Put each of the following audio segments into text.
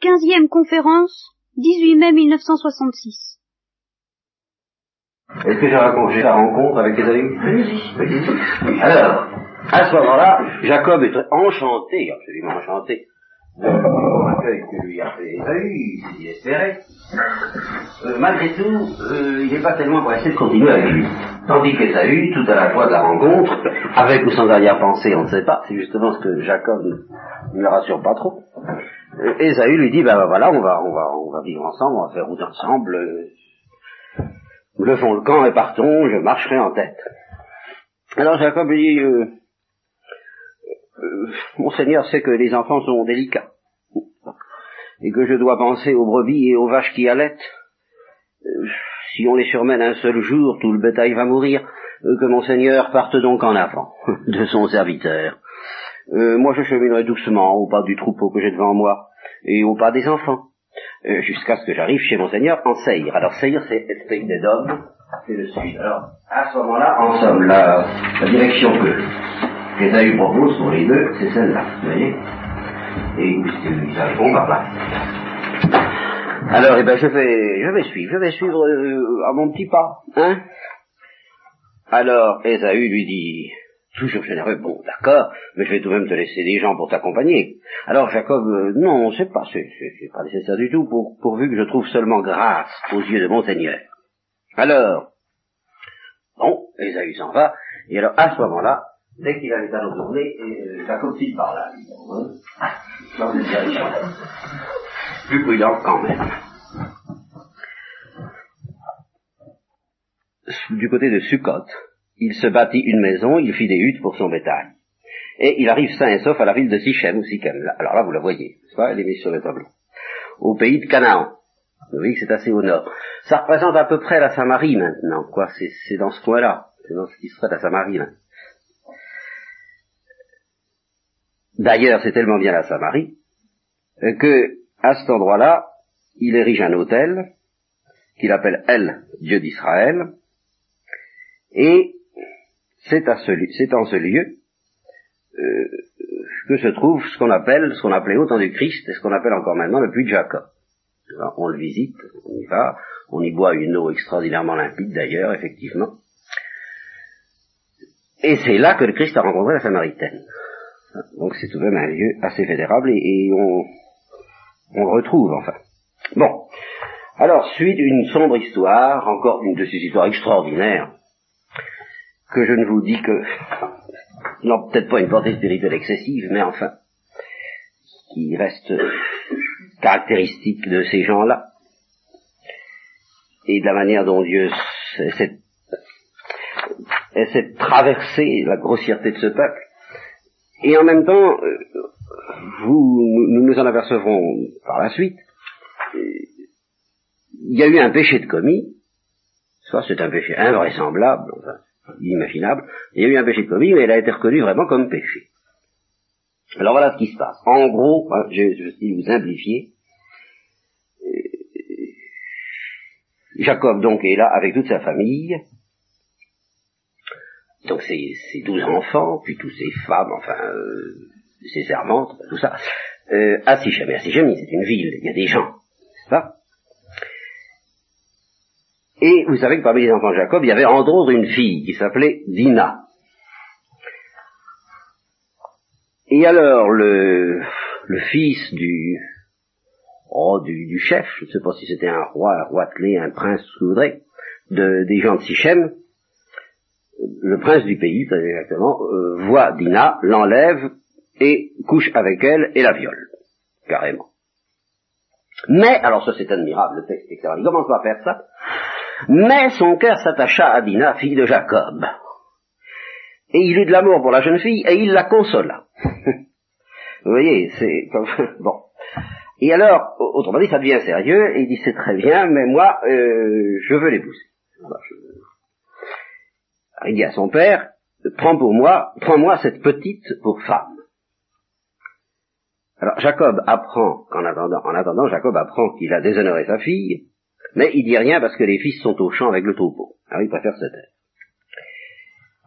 Quinzième conférence, 18 mai 1966. Est-ce que j'ai raconté la rencontre avec Esaü Oui. Alors, à ce moment-là, Jacob est enchanté, absolument enchanté, de l'accueil que lui a fait il. Euh, malgré tout, euh, il n'est pas tellement pressé de continuer avec lui. Tandis qu'Esaü, tout à la fois de la rencontre, avec ou sans arrière-pensée, on ne sait pas, c'est justement ce que Jacob ne le rassure pas trop. Euh, Esaü lui dit, ben ben, voilà, on va, on va, on va vivre ensemble, on va faire route ensemble, euh, levons le camp et partons, je marcherai en tête. Alors Jacob lui dit, euh, euh, mon Seigneur sait que les enfants sont délicats, et que je dois penser aux brebis et aux vaches qui allaitent. Euh, si on les surmène un seul jour, tout le bétail va mourir, euh, que mon Seigneur parte donc en avant de son serviteur. Euh, moi je cheminerai doucement au pas du troupeau que j'ai devant moi, et au pas des enfants, jusqu'à ce que j'arrive chez mon Seigneur en Seir. Alors Seir c'est pays des Dômes, c'est le sud. Alors à ce moment-là, en somme, la, direction que qu'Esaü propose pour les deux, c'est celle-là, vous voyez Et ils arriveront par là. Alors, eh ben, je vais, je vais suivre, je vais suivre euh, à mon petit pas, hein Alors, Esaü lui dit, toujours généreux, bon, d'accord, mais je vais tout de même te laisser des gens pour t'accompagner. Alors, Jacob, euh, non, c'est pas, pas nécessaire du tout, pour, pourvu que je trouve seulement grâce aux yeux de mon Seigneur. Alors, bon, Esaü s'en va, et alors, à ce moment-là, dès qu'il avait à retourner, et, euh, file par là. Plus prudent quand même. Du côté de Sukkot, il se bâtit une maison, il fit des huttes pour son bétail. Et il arrive sain et sauf à la ville de Sichem ou Sichem. Alors là, vous la voyez, n'est-ce pas? Elle est mise sur le tableau. Au pays de Canaan. Vous voyez que c'est assez au nord. Ça représente à peu près la Samarie maintenant, quoi. C'est, dans ce coin-là. C'est dans ce qui serait la Samarie. D'ailleurs, c'est tellement bien la Samarie euh, que, à cet endroit-là, il érige un hôtel qu'il appelle El, Dieu d'Israël, et c'est, à ce, en ce lieu euh, que se trouve ce qu'on appelle, ce qu'on appelait au du Christ, et ce qu'on appelle encore maintenant le puits de Jacob. Alors, on le visite, on y va, on y boit une eau extraordinairement limpide d'ailleurs, effectivement. Et c'est là que le Christ a rencontré la Samaritaine. Donc c'est tout de même un lieu assez vénérable et, on, on le retrouve enfin. Bon. Alors, suite une sombre histoire, encore une de ces histoires extraordinaires, que je ne vous dis que, non, peut-être pas une portée spirituelle excessive, mais enfin, qui reste caractéristique de ces gens-là, et de la manière dont Dieu essaie de traverser la grossièreté de ce peuple, et en même temps, vous, nous nous en apercevrons par la suite, il y a eu un péché de commis, soit c'est un péché invraisemblable, enfin, inimaginable, il y a eu un péché de commis, mais il a été reconnu vraiment comme péché. Alors voilà ce qui se passe. En gros, hein, je, je vais vous simplifier. Jacob donc est là avec toute sa famille, donc ses, ses douze enfants, puis tous ses femmes, enfin euh, ses servantes, tout ça, euh, à Sichem. Et à Sichem, c'est une ville, il y a des gens, n'est-ce pas? Et vous savez que parmi les enfants de Jacob, il y avait entre autres une fille qui s'appelait Dina. Et alors le, le fils du, oh, du, du chef, je ne sais pas si c'était un roi, un roi clé, un prince, ce que vous voudrez, de, des gens de Sichem, le prince du pays, très exactement, euh, voit Dina, l'enlève et couche avec elle et la viole, carrément. Mais, alors ça c'est admirable, le texte, etc. Il commence pas à faire ça. Mais son cœur s'attacha à Dina, fille de Jacob. Et il eut de l'amour pour la jeune fille et il la consola. Vous voyez, c'est. Bon. Et alors, autrement dit, ça devient sérieux, et il dit c'est très bien, mais moi, euh, je veux l'épouser. Il dit à son père, prends pour moi, prends-moi cette petite pour femme. Alors Jacob apprend, en attendant, en attendant, Jacob apprend qu'il a déshonoré sa fille, mais il dit rien parce que les fils sont au champ avec le troupeau. Alors il préfère se taire.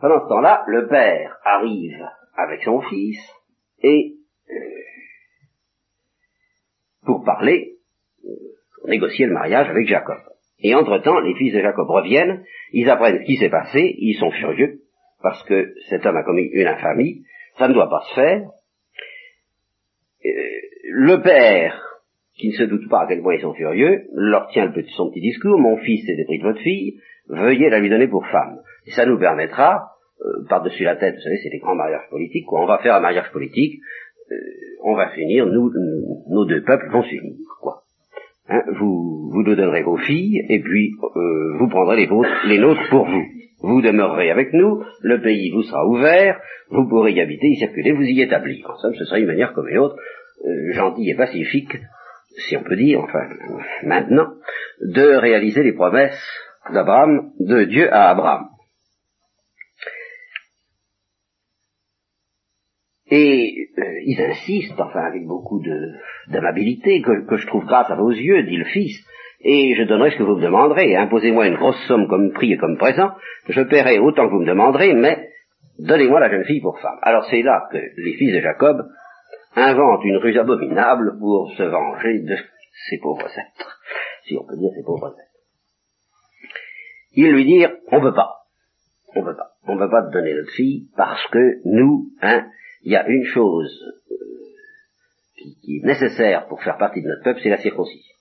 Pendant ce temps-là, le père arrive avec son fils, et euh, pour parler, pour négocier le mariage avec Jacob. Et entre-temps, les fils de Jacob reviennent, ils apprennent ce qui s'est passé, ils sont furieux, parce que cet homme a commis une infamie, ça ne doit pas se faire. Euh, le père, qui ne se doute pas à quel point ils sont furieux, leur tient le petit, son petit discours, mon fils est épris de votre fille, veuillez la lui donner pour femme. Et ça nous permettra, euh, par-dessus la tête, vous savez, c'est des grands mariages politiques, quoi, on va faire un mariage politique, euh, on va finir, nous, nos deux peuples vont s'unir. Hein, vous, vous nous donnerez vos filles, et puis euh, vous prendrez les, vôtres, les nôtres pour vous. Vous demeurerez avec nous, le pays vous sera ouvert, vous pourrez y habiter, y circuler, vous y établir. En somme, ce sera une manière comme une autre, euh, gentille et pacifique, si on peut dire, enfin, maintenant, de réaliser les promesses d'Abraham, de Dieu à Abraham. Et euh, ils insistent, enfin avec beaucoup d'amabilité, que, que, je trouve grâce à vos yeux, dit le fils, et je donnerai ce que vous me demanderez. Imposez-moi une grosse somme comme prix et comme présent, je paierai autant que vous me demanderez, mais donnez-moi la jeune fille pour femme. Alors c'est là que les fils de Jacob inventent une ruse abominable pour se venger de ces pauvres êtres, si on peut dire ces pauvres êtres. Ils lui dirent, on ne veut pas, on ne veut pas, on ne veut pas te donner notre fille parce que nous, hein, il y a une chose euh, qui, est nécessaire pour faire partie de notre peuple, c'est la circoncision.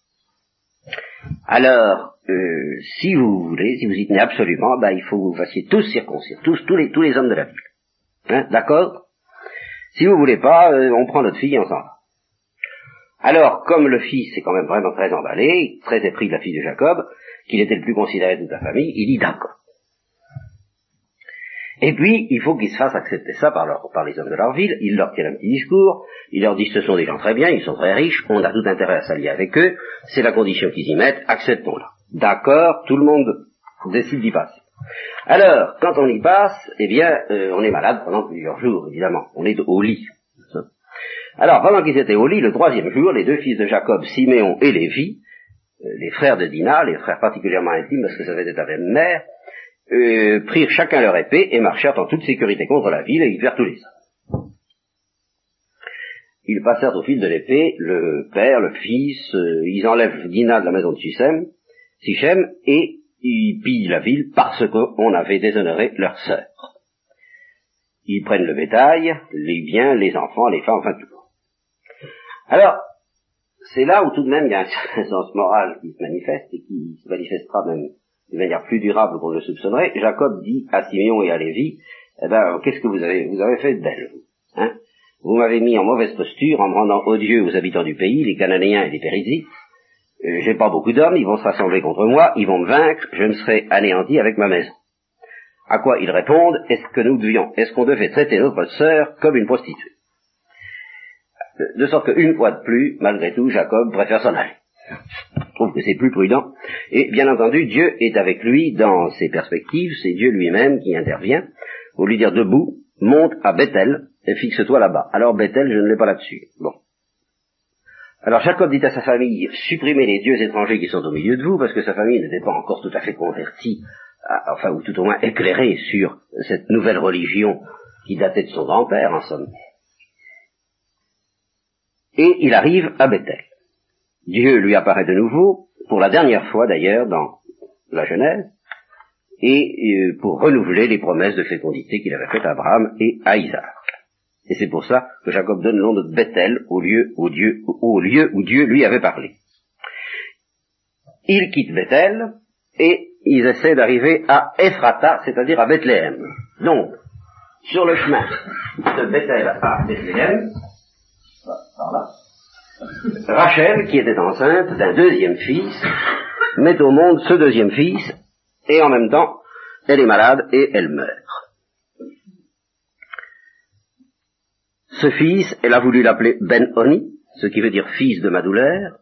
Alors, euh, si vous voulez, si vous y tenez absolument, ben, il faut que vous fassiez tous circoncire, tous, tous les, tous les hommes de la ville. Hein, D'accord? Si vous voulez pas, euh, on prend notre fille et on s'en va. Alors, comme le fils est quand même vraiment très emballé, très épris de la fille de Jacob, qu'il était le plus considéré de toute la famille, il dit d'accord. Et puis, il faut qu'ils se fassent accepter ça par, leur, par les hommes de leur ville. Il leur tient un petit discours. Il leur dit ce sont des gens très bien, ils sont très riches, on a tout intérêt à s'allier avec eux. C'est la condition qu'ils y mettent, acceptons-la. D'accord, tout le monde décide d'y passer. Alors, quand on y passe, eh bien, euh, on est malade pendant plusieurs jours, évidemment. On est au lit. Alors, pendant qu'ils étaient au lit, le troisième jour, les deux fils de Jacob, Siméon et Lévi, euh, les frères de Dinah, les frères particulièrement intimes parce que ça faisait la même mère, euh, prirent chacun leur épée et marchèrent en toute sécurité contre la ville et ils virent tous les hommes. Ils passèrent au fil de l'épée, le père, le fils, euh, ils enlèvent Dina de la maison de Sichem, Sichem et ils pillent la ville parce qu'on avait déshonoré leur sœur. Ils prennent le bétail, les biens, les enfants, les femmes, enfin tout. Alors, c'est là où tout de même il y a un sens moral qui se manifeste et qui se manifestera même de manière plus durable qu'on le soupçonnerait, Jacob dit à Simeon et à Lévi, eh ben, qu'est-ce que vous avez, vous avez fait d'elle, vous, hein? Vous m'avez mis en mauvaise posture en me rendant odieux aux habitants du pays, les Cananéens et les Périsites. Euh, j'ai pas beaucoup d'hommes, ils vont se rassembler contre moi, ils vont me vaincre, je me serai anéanti avec ma maison. À quoi ils répondent, est-ce que nous devions, est-ce qu'on devait traiter notre sœur comme une prostituée? De sorte qu'une fois de plus, malgré tout, Jacob préfère s'en aller trouve que c'est plus prudent. Et bien entendu, Dieu est avec lui dans ses perspectives, c'est Dieu lui-même qui intervient, pour lui dire debout, monte à Bethel et fixe-toi là-bas. Alors Bethel, je ne l'ai pas là-dessus. Bon. Alors Jacob dit à sa famille, supprimez les dieux étrangers qui sont au milieu de vous, parce que sa famille n'était pas encore tout à fait convertie, enfin, ou tout au moins éclairée sur cette nouvelle religion qui datait de son grand-père, en somme. Et il arrive à Bethel. Dieu lui apparaît de nouveau, pour la dernière fois d'ailleurs dans la Genèse, et euh, pour renouveler les promesses de fécondité qu'il avait faites à Abraham et à Isaac. Et c'est pour ça que Jacob donne le nom de Bethel au lieu, où Dieu lui avait parlé. Il quitte Bethel et ils essaient d'arriver à Ephrata, c'est-à-dire à Bethléem. Donc, sur le chemin de Bethel à Bethléem, par là, Rachel, qui était enceinte d'un deuxième fils, met au monde ce deuxième fils, et en même temps, elle est malade et elle meurt. Ce fils, elle a voulu l'appeler Ben-Oni, ce qui veut dire fils de ma douleur,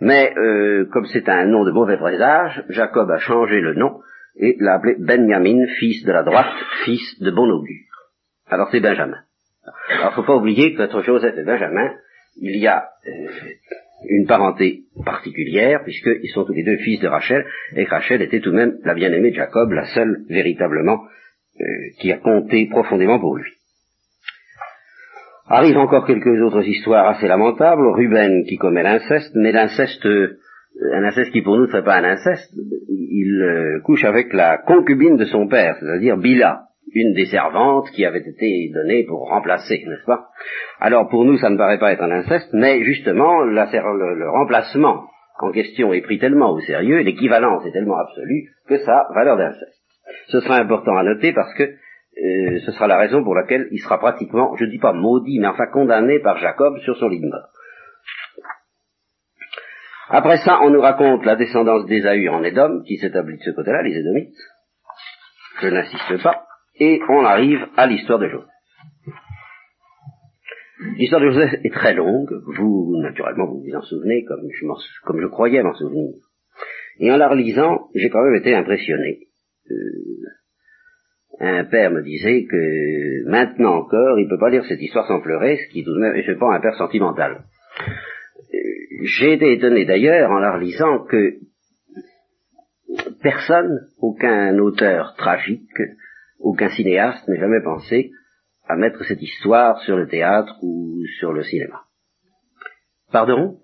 mais euh, comme c'est un nom de mauvais présage, Jacob a changé le nom et l'a appelé Benjamin, fils de la droite, fils de bon augure. Alors c'est Benjamin. Alors faut pas oublier que notre Joseph et Benjamin il y a euh, une parenté particulière, puisqu'ils sont tous les deux fils de Rachel, et Rachel était tout de même la bien-aimée de Jacob, la seule véritablement euh, qui a compté profondément pour lui. Arrivent encore quelques autres histoires assez lamentables. Ruben qui commet l'inceste, mais l'inceste, euh, un inceste qui pour nous ne serait pas un inceste, il euh, couche avec la concubine de son père, c'est-à-dire Bila, une des servantes qui avait été donnée pour remplacer, n'est-ce pas? Alors pour nous, ça ne paraît pas être un inceste, mais justement, le, remplacement en question est pris tellement au sérieux, l'équivalence est tellement absolue, que ça a valeur d'inceste. Ce sera important à noter parce que euh, ce sera la raison pour laquelle il sera pratiquement, je ne dis pas maudit, mais enfin condamné par Jacob sur son lit de mort. Après ça, on nous raconte la descendance d'Ésaü en Édom, qui s'établit de ce côté-là, les Édomites. Je n'insiste pas. Et on arrive à l'histoire de Joseph. L'histoire de Joseph est très longue. Vous, naturellement, vous vous en souvenez comme je, comme je croyais m'en souvenir. Et en la relisant, j'ai quand même été impressionné. Euh, un père me disait que maintenant encore, il ne peut pas lire cette histoire sans pleurer, ce qui tout de même je pas, un père sentimental. Euh, j'ai été étonné d'ailleurs en la relisant que personne, aucun auteur tragique, cinéaste n'ait jamais pensé à mettre cette histoire sur le théâtre ou sur le cinéma. Pardon?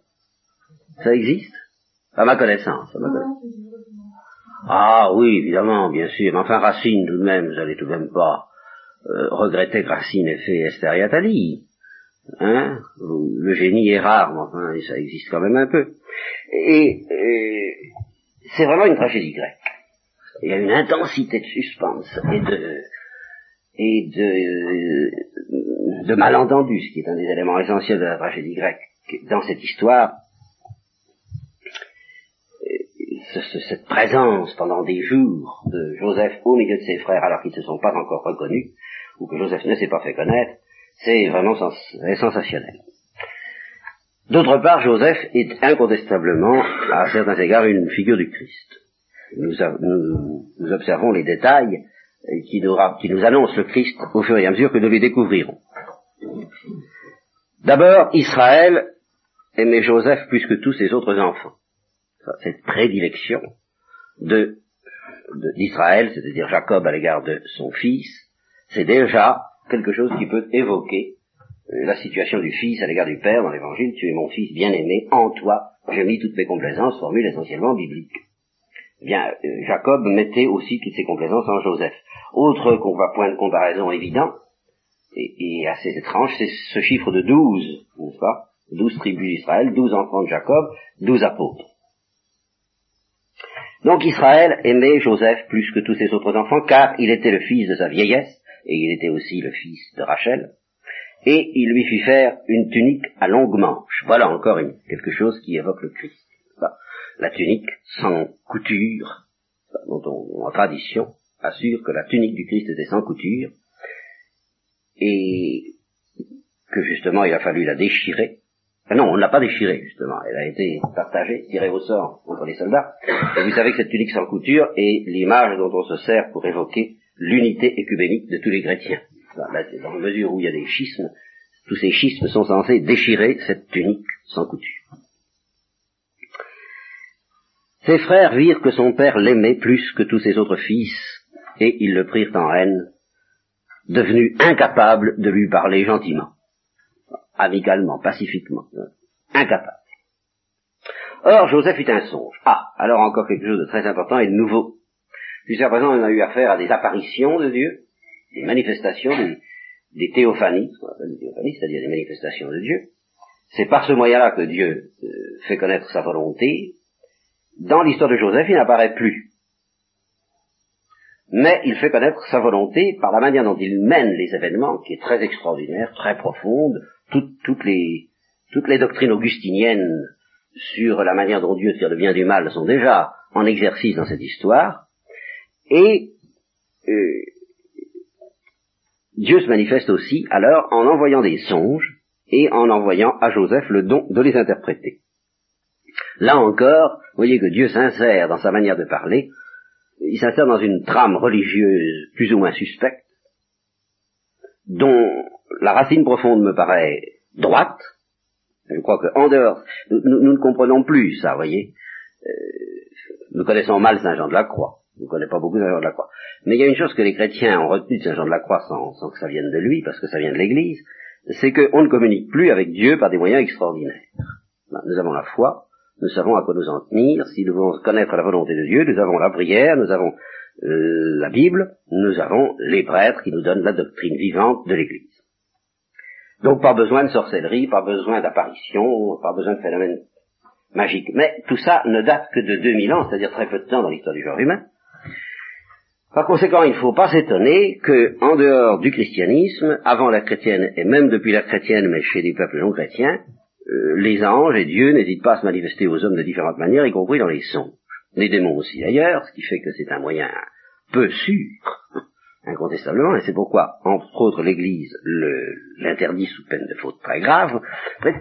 Ça existe? À ma connaissance. À ma connaissance. Ah oui, évidemment, bien sûr. Mais enfin, Racine, tout de même, vous n'allez tout de même pas euh, regretter que Racine ait fait Esther et Athalie. Hein? Le génie est rare, mais enfin, ça existe quand même un peu. Et, c'est vraiment une tragédie grecque. Il y a une intensité de suspense et de et de, de malentendu, ce qui est un des éléments essentiels de la tragédie grecque. Dans cette histoire, cette présence pendant des jours de Joseph au milieu de ses frères alors qu'ils ne se sont pas encore reconnus, ou que Joseph ne s'est pas fait connaître, c'est vraiment sensationnel. D'autre part, Joseph est incontestablement, à certains égards, une figure du Christ. Nous, observons les détails qui nous, qui nous annoncent le Christ au fur et à mesure que nous les découvrirons. D'abord, Israël aimait Joseph plus que tous ses autres enfants cette prédilection de d'Israël, c'est-à-dire Jacob à l'égard de son fils, c'est déjà quelque chose qui peut évoquer euh, la situation du fils à l'égard du père dans l'évangile, tu es mon fils bien-aimé, en toi j'ai mis toutes mes complaisances, formule essentiellement biblique. Eh bien, Jacob mettait aussi toutes ses complaisances en Joseph. Autre point de comparaison évident, et, et assez étrange, c'est ce chiffre de douze, n'est-ce pas? Douze tribus d'Israël, douze enfants de Jacob, douze apôtres. Donc Israël aimait Joseph plus que tous ses autres enfants, car il était le fils de sa vieillesse, et il était aussi le fils de Rachel, et il lui fit faire une tunique à longue manche. Voilà encore quelque chose qui évoque le Christ. La tunique sans couture, dont on, en tradition, assure que la tunique du Christ était sans couture, et que justement il a fallu la déchirer ah non, on ne l'a pas déchirée, justement. Elle a été partagée, tirée au sort entre les soldats. Et vous savez que cette tunique sans couture est l'image dont on se sert pour évoquer l'unité écuménique de tous les chrétiens. Dans la mesure où il y a des schismes, tous ces schismes sont censés déchirer cette tunique sans couture. Ses frères virent que son père l'aimait plus que tous ses autres fils, et ils le prirent en haine, devenu incapable de lui parler gentiment amicalement, pacifiquement, hein. incapable. Or, Joseph eut un songe. Ah, alors encore quelque chose de très important et de nouveau. Jusqu'à présent, on a eu affaire à des apparitions de Dieu, des manifestations, des théophanies, c'est-à-dire des manifestations de Dieu. C'est par ce moyen-là que Dieu euh, fait connaître sa volonté. Dans l'histoire de Joseph, il n'apparaît plus. Mais il fait connaître sa volonté par la manière dont il mène les événements, qui est très extraordinaire, très profonde, toutes, les, doctrines augustiniennes sur la manière dont Dieu tire le bien du mal sont déjà en exercice dans cette histoire, et euh, Dieu se manifeste aussi alors en envoyant des songes et en envoyant à Joseph le don de les interpréter. Là encore, vous voyez que Dieu s'insère dans sa manière de parler, il s'insère dans une trame religieuse plus ou moins suspecte, dont la racine profonde me paraît droite. Je crois qu'en dehors, nous, ne comprenons plus ça, voyez. Euh, nous connaissons mal Saint Jean de la Croix. Nous ne connaissons pas beaucoup Saint Jean de la Croix. Mais il y a une chose que les chrétiens ont retenue de Saint Jean de la Croix sans, sans, que ça vienne de lui, parce que ça vient de l'Église, c'est qu'on ne communique plus avec Dieu par des moyens extraordinaires. Nous avons la foi, nous savons à quoi nous en tenir, si nous voulons connaître la volonté de Dieu, nous avons la prière, nous avons euh, la Bible, nous avons les prêtres qui nous donnent la doctrine vivante de l'Église. Donc pas besoin de sorcellerie, pas besoin d'apparition, pas besoin de phénomènes magiques. Mais tout ça ne date que de 2000 ans, c'est-à-dire très peu de temps dans l'histoire du genre humain. Par conséquent, il ne faut pas s'étonner que, en dehors du christianisme, avant la chrétienne et même depuis la chrétienne, mais chez des peuples non chrétiens, euh, les anges et Dieu n'hésitent pas à se manifester aux hommes de différentes manières, y compris dans les songes. Les démons aussi d'ailleurs, ce qui fait que c'est un moyen peu sûr, incontestablement, et c'est pourquoi, entre autres, l'Église l'interdit sous peine de faute très grave,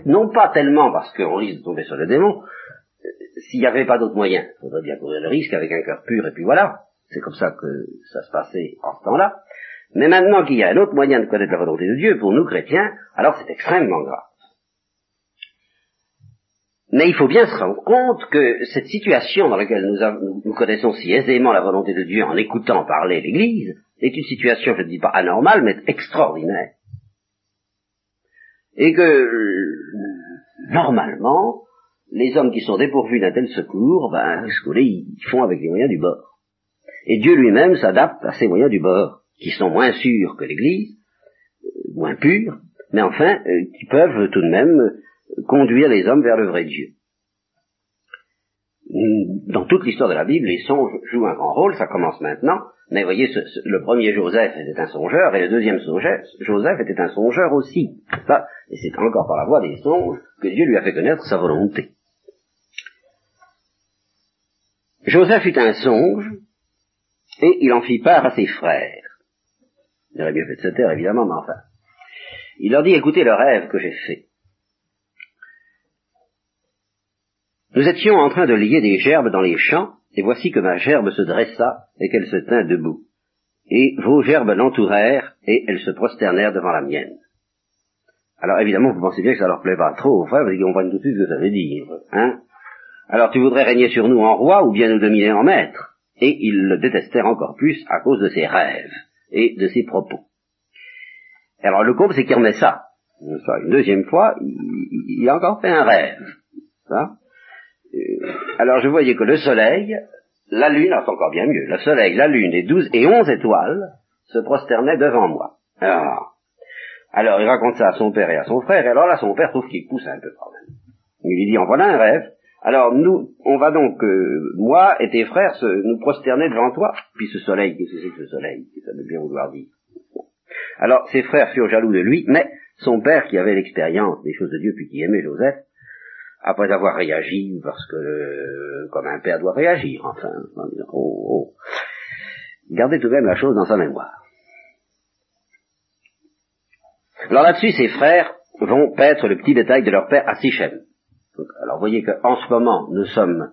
non pas tellement parce qu'on risque de tomber sur le démon, euh, s'il n'y avait pas d'autre moyen, il faudrait bien courir le risque avec un cœur pur, et puis voilà, c'est comme ça que ça se passait en ce temps-là, mais maintenant qu'il y a un autre moyen de connaître la volonté de Dieu pour nous chrétiens, alors c'est extrêmement grave. Mais il faut bien se rendre compte que cette situation dans laquelle nous, connaissons si aisément la volonté de Dieu en écoutant parler l'Église est une situation, je ne dis pas anormale, mais extraordinaire. Et que, normalement, les hommes qui sont dépourvus d'un tel secours, ben, ce ils font avec les moyens du bord. Et Dieu lui-même s'adapte à ces moyens du bord, qui sont moins sûrs que l'Église, euh, moins purs, mais enfin, euh, qui peuvent tout de même conduire les hommes vers le vrai Dieu. Dans toute l'histoire de la Bible, les songes jouent un grand rôle, ça commence maintenant, mais voyez, le premier Joseph était un songeur, et le deuxième Joseph était un songeur aussi. Ça, et c'est encore par la voie des songes que Dieu lui a fait connaître sa volonté. Joseph eut un songe, et il en fit part à ses frères. Il aurait mieux fait de se taire, évidemment, mais enfin. Il leur dit, écoutez le rêve que j'ai fait. Nous étions en train de lier des gerbes dans les champs, et voici que ma gerbe se dressa et qu'elle se tint debout. Et vos gerbes l'entourèrent, et elles se prosternèrent devant la mienne. Alors évidemment, vous pensez bien que ça leur plaît pas trop, frère, parce qu'ils comprennent tout de suite ce que ça veut dire. Hein Alors tu voudrais régner sur nous en roi ou bien nous dominer en maître? Et ils le détestèrent encore plus à cause de ses rêves et de ses propos. Alors le comble, c'est qu'il remet ça. Une deuxième fois, il, il a encore fait un rêve. Ça alors je voyais que le soleil, la lune, c'est encore bien mieux, le soleil, la lune et douze et onze étoiles se prosternaient devant moi. Alors, alors il raconte ça à son père et à son frère, et alors là son père trouve qu'il pousse un peu quand même. Il lui dit, en voilà un rêve. Alors nous, on va donc, euh, moi et tes frères, se, nous prosterner devant toi. Puis ce soleil, qu'est-ce que c'est que ce soleil Ça veut bien vouloir dire. Alors ses frères furent jaloux de lui, mais son père, qui avait l'expérience des choses de Dieu, puis qui aimait Joseph, après avoir réagi, parce que euh, comme un père doit réagir, enfin, oh, oh. gardez tout de même la chose dans sa mémoire. Alors là-dessus, ses frères vont paître le petit détail de leur père à Sichem. Alors voyez qu'en ce moment, nous sommes,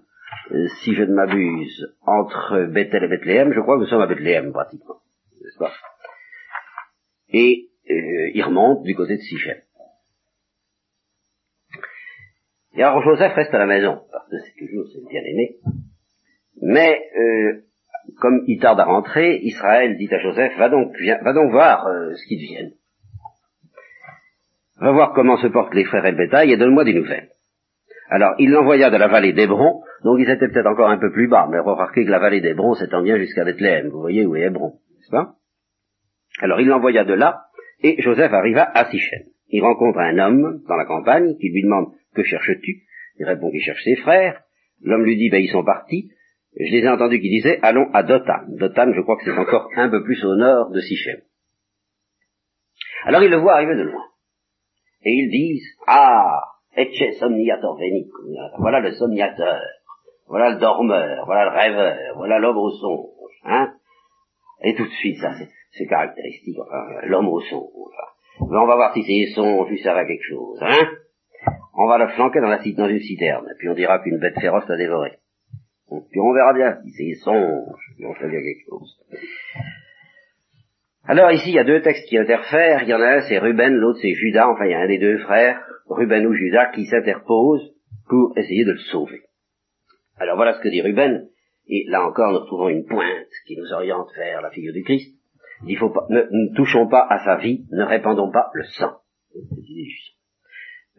euh, si je ne m'abuse, entre Bethel et Bethléem, je crois que nous sommes à Bethléem pratiquement, n'est-ce pas? Et euh, ils remontent du côté de Sichem. Et alors Joseph reste à la maison, parce que c'est toujours c'est bien aimé. Mais euh, comme il tarde à rentrer, Israël dit à Joseph, va donc, va donc voir euh, ce qu'ils deviennent. Va voir comment se portent les frères et le bétail et donne-moi des nouvelles. Alors, il l'envoya de la vallée d'Hébron, donc ils étaient peut-être encore un peu plus bas, mais remarquez que la vallée d'Hébron s'étend bien jusqu'à Bethléem, vous voyez où est Hébron, n'est-ce pas? Alors, il l'envoya de là, et Joseph arriva à Sichem. Il rencontre un homme dans la campagne qui lui demande que cherches-tu? Il répond qu'il cherche ses frères. L'homme lui dit, ben ils sont partis. Je les ai entendus qui disaient, allons à Dotan. Dotan, je crois que c'est encore un peu plus au nord de Sichem. Alors il le voit arriver de loin. Et ils disent, ah, etche somniator veni. Voilà le somniateur. Voilà le dormeur. Voilà le rêveur. Voilà l'homme au songe. Hein Et tout de suite, ça, c'est caractéristique. Enfin, l'homme au songe. Mais on va voir si c'est son, si ça va quelque chose. Hein on va le flanquer dans, la, dans une citerne, puis on dira qu'une bête féroce l'a dévoré. Puis on verra bien si c'est songe, puis on fait bien quelque chose. Alors ici, il y a deux textes qui interfèrent. Il y en a un, c'est Ruben, l'autre c'est Judas. Enfin, il y a un des deux frères, Ruben ou Judas, qui s'interpose pour essayer de le sauver. Alors voilà ce que dit Ruben. Et là encore, nous retrouvons une pointe qui nous oriente vers la figure du Christ. Il faut pas, ne touchons pas à sa vie, ne répandons pas le sang.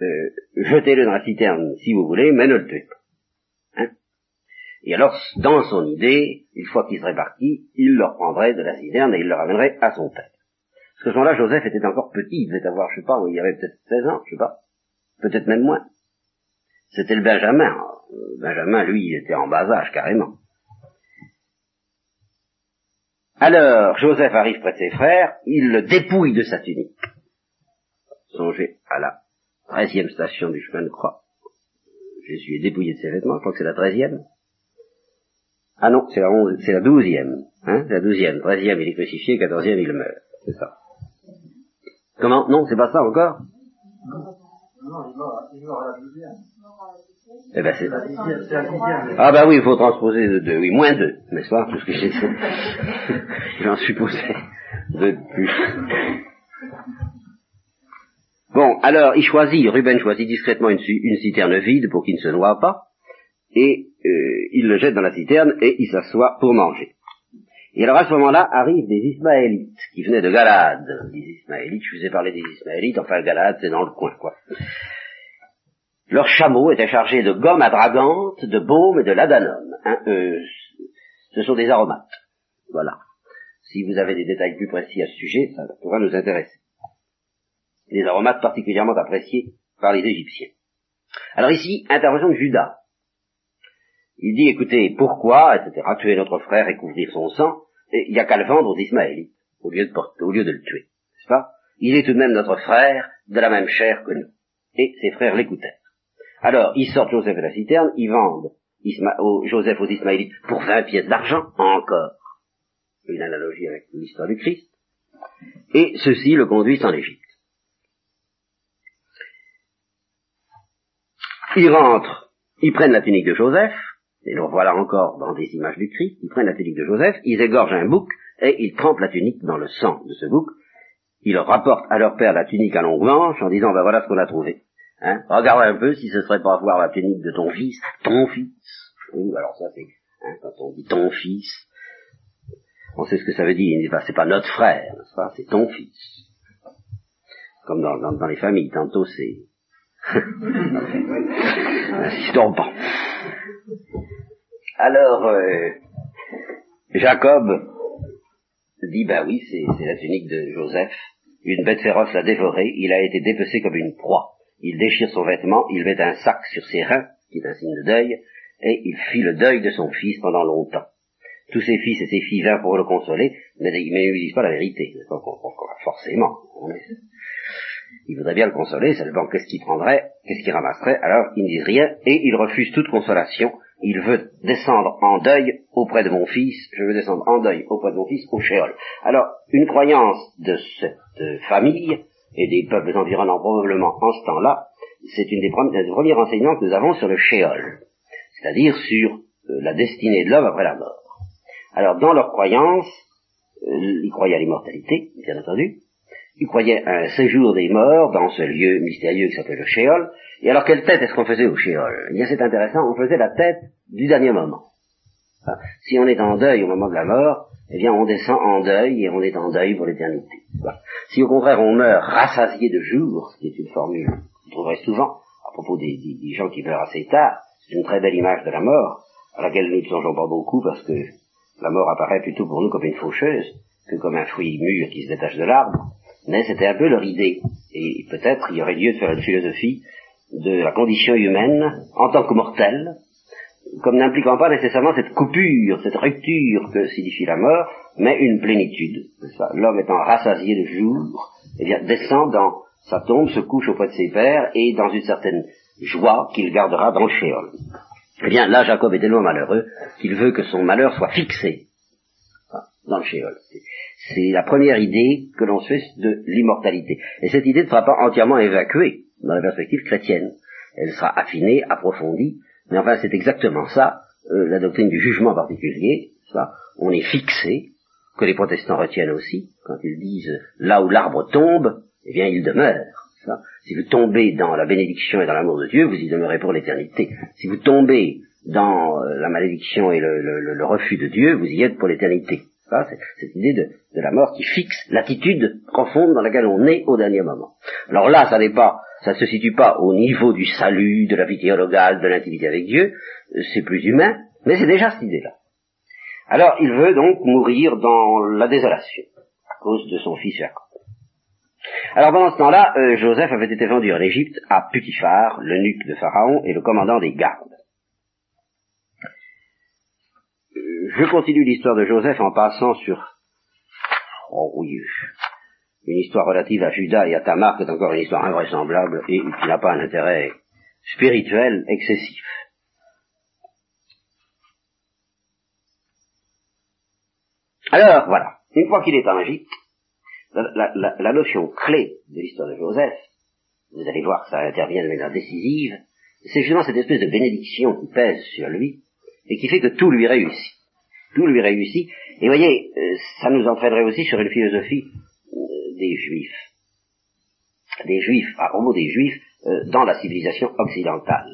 Euh, jetez-le dans la citerne si vous voulez, mais ne le tuez pas. Hein? Et alors, dans son idée, une fois qu'il serait parti, il le reprendrait de la citerne et il le ramènerait à son père. Parce que ce moment-là, Joseph était encore petit, il devait avoir, je sais pas, il avait peut-être 16 ans, je sais pas, peut-être même moins. C'était le Benjamin. Euh, Benjamin, lui, il était en bas âge, carrément. Alors, Joseph arrive près de ses frères, il le dépouille de sa tunique. Songez à la treizième station du chemin de croix. Jésus est dépouillé de ses vêtements, je crois que c'est la treizième. Ah non, c'est la, onze, c'est la douzième. Hein, c'est la douzième. Treizième, il est crucifié, quatorzième, il meurt. C'est ça. Comment? Non, c'est pas ça encore? Non, il meurt, à la douzième. Eh ben c'est... Ah bah oui, il faut transposer de deux, oui, moins deux, n'est-ce pas Parce que j'ai... J'en supposé deux de plus. Bon, alors il choisit, Ruben choisit discrètement une, une citerne vide pour qu'il ne se noie pas, et euh, il le jette dans la citerne et il s'assoit pour manger. Et alors à ce moment-là arrivent des Ismaélites qui venaient de Galade. Les Ismaélites, je vous ai parlé des Ismaélites, enfin Galade c'est dans le coin quoi. Leurs chameaux étaient chargés de gomme à dragante, de baume et de ladanum. Hein, euh, ce sont des aromates. Voilà. Si vous avez des détails plus précis à ce sujet, ça pourra nous intéresser. Des aromates particulièrement appréciés par les Égyptiens. Alors ici, intervention de Judas. Il dit, écoutez, pourquoi, etc., tuer notre frère et couvrir son sang, il n'y a qu'à le vendre aux Ismaélites, au lieu de, au lieu de le tuer. N'est-ce pas? Il est tout de même notre frère, de la même chair que nous. Et ses frères l'écoutèrent. Alors, ils sortent Joseph de la citerne, ils vendent Joseph aux Ismaélites pour 20 pièces d'argent, encore. Une analogie avec l'histoire du Christ. Et ceux-ci le conduisent en Égypte. Ils rentrent, ils prennent la tunique de Joseph, et le voilà encore dans des images du Christ, ils prennent la tunique de Joseph, ils égorgent un bouc, et ils trempent la tunique dans le sang de ce bouc, ils rapportent à leur père la tunique à longue manche en disant, ben voilà ce qu'on a trouvé. Hein? Regarde un peu si ce serait pas voir la tunique de ton fils, ton fils. Oui, alors ça c'est, hein, quand on dit ton fils, on sait ce que ça veut dire, c'est pas notre frère, c'est ton fils. Comme dans, dans, les familles, tantôt c'est... Insistons pas. Alors, euh, Jacob dit, bah oui, c'est la tunique de Joseph. Une bête féroce l'a dévoré, il a été dépecé comme une proie. Il déchire son vêtement, il met un sac sur ses reins, qui est un signe de deuil, et il fit le deuil de son fils pendant longtemps. Tous ses fils et ses filles vinrent pour le consoler, mais, ils ne disent pas la vérité. Forcément. Il voudrait bien le consoler, seulement qu'est-ce qu'il prendrait, qu'est-ce qu'il ramasserait, alors ils ne disent rien, et il refuse toute consolation, il veut descendre en deuil auprès de mon fils, je veux descendre en deuil auprès de mon fils au Shéol. Alors, une croyance de cette famille, et des peuples environnants probablement en ce temps-là, c'est une des premiers renseignements que nous avons sur le Shéol, c'est-à-dire sur euh, la destinée de l'homme après la mort. Alors, dans leur croyance, euh, ils croyaient à l'immortalité, bien entendu, ils croyaient à un séjour des morts dans ce lieu mystérieux qui s'appelle le Shéol, et alors, quelle tête est-ce qu'on faisait au Shéol Eh bien, c'est intéressant, on faisait la tête du dernier moment. si on est en deuil au moment de la mort, eh bien, on descend en deuil et on est en deuil pour l'éternité. Si au contraire on meurt rassasié de jour, ce qui est une formule que vous trouverez souvent à propos des, gens qui meurent assez tard, c'est une très belle image de la mort, à laquelle nous ne songeons pas beaucoup parce que la mort apparaît plutôt pour nous comme une faucheuse que comme un fruit mûr qui se détache de l'arbre. Mais c'était un peu leur idée. Et peut-être il y aurait lieu de faire une philosophie de la condition humaine en tant que mortelle, comme n'impliquant pas nécessairement cette coupure, cette rupture que signifie la mort, mais une plénitude. L'homme étant rassasié de jour, eh bien, descend dans sa tombe, se couche auprès de ses pères, et dans une certaine joie qu'il gardera dans le shéol. Eh bien, là, Jacob est tellement malheureux qu'il veut que son malheur soit fixé dans le shéol. C'est la première idée que l'on se fait de l'immortalité. Et cette idée ne sera pas entièrement évacuée dans la perspective chrétienne. Elle sera affinée, approfondie, mais enfin c'est exactement ça, euh, la doctrine du jugement particulier, ça, on est fixé, que les protestants retiennent aussi, quand ils disent là où l'arbre tombe, eh bien il demeure. Si vous tombez dans la bénédiction et dans l'amour de Dieu, vous y demeurez pour l'éternité. Si vous tombez dans euh, la malédiction et le, refus de Dieu, vous y êtes pour l'éternité. C'est cette idée de, de, la mort qui fixe l'attitude profonde dans laquelle on est au dernier moment. Alors là, ça n'est pas, ça ne se situe pas au niveau du salut, de la vie théologale, de l'intimité avec Dieu, c'est plus humain, mais c'est déjà cette idée-là. Alors il veut donc mourir dans la désolation, à cause de son fils Jacob. Alors pendant ce temps-là, euh, Joseph avait été vendu en Égypte à Putiphar, l'eunuque de Pharaon et le commandant des gardes. Euh, je continue l'histoire de Joseph en passant sur oh oui, une histoire relative à Judas et à Tamar, qui est encore une histoire invraisemblable et qui n'a pas un intérêt spirituel excessif. Alors, voilà. Une fois qu'il est en Égypte, la, notion clé de l'histoire de Joseph, vous allez voir que ça intervient de manière décisive, c'est justement cette espèce de bénédiction qui pèse sur lui et qui fait que tout lui réussit. Tout lui réussit. Et voyez, euh, ça nous entraînerait aussi sur une philosophie des juifs. Des juifs, à propos des juifs, euh, dans la civilisation occidentale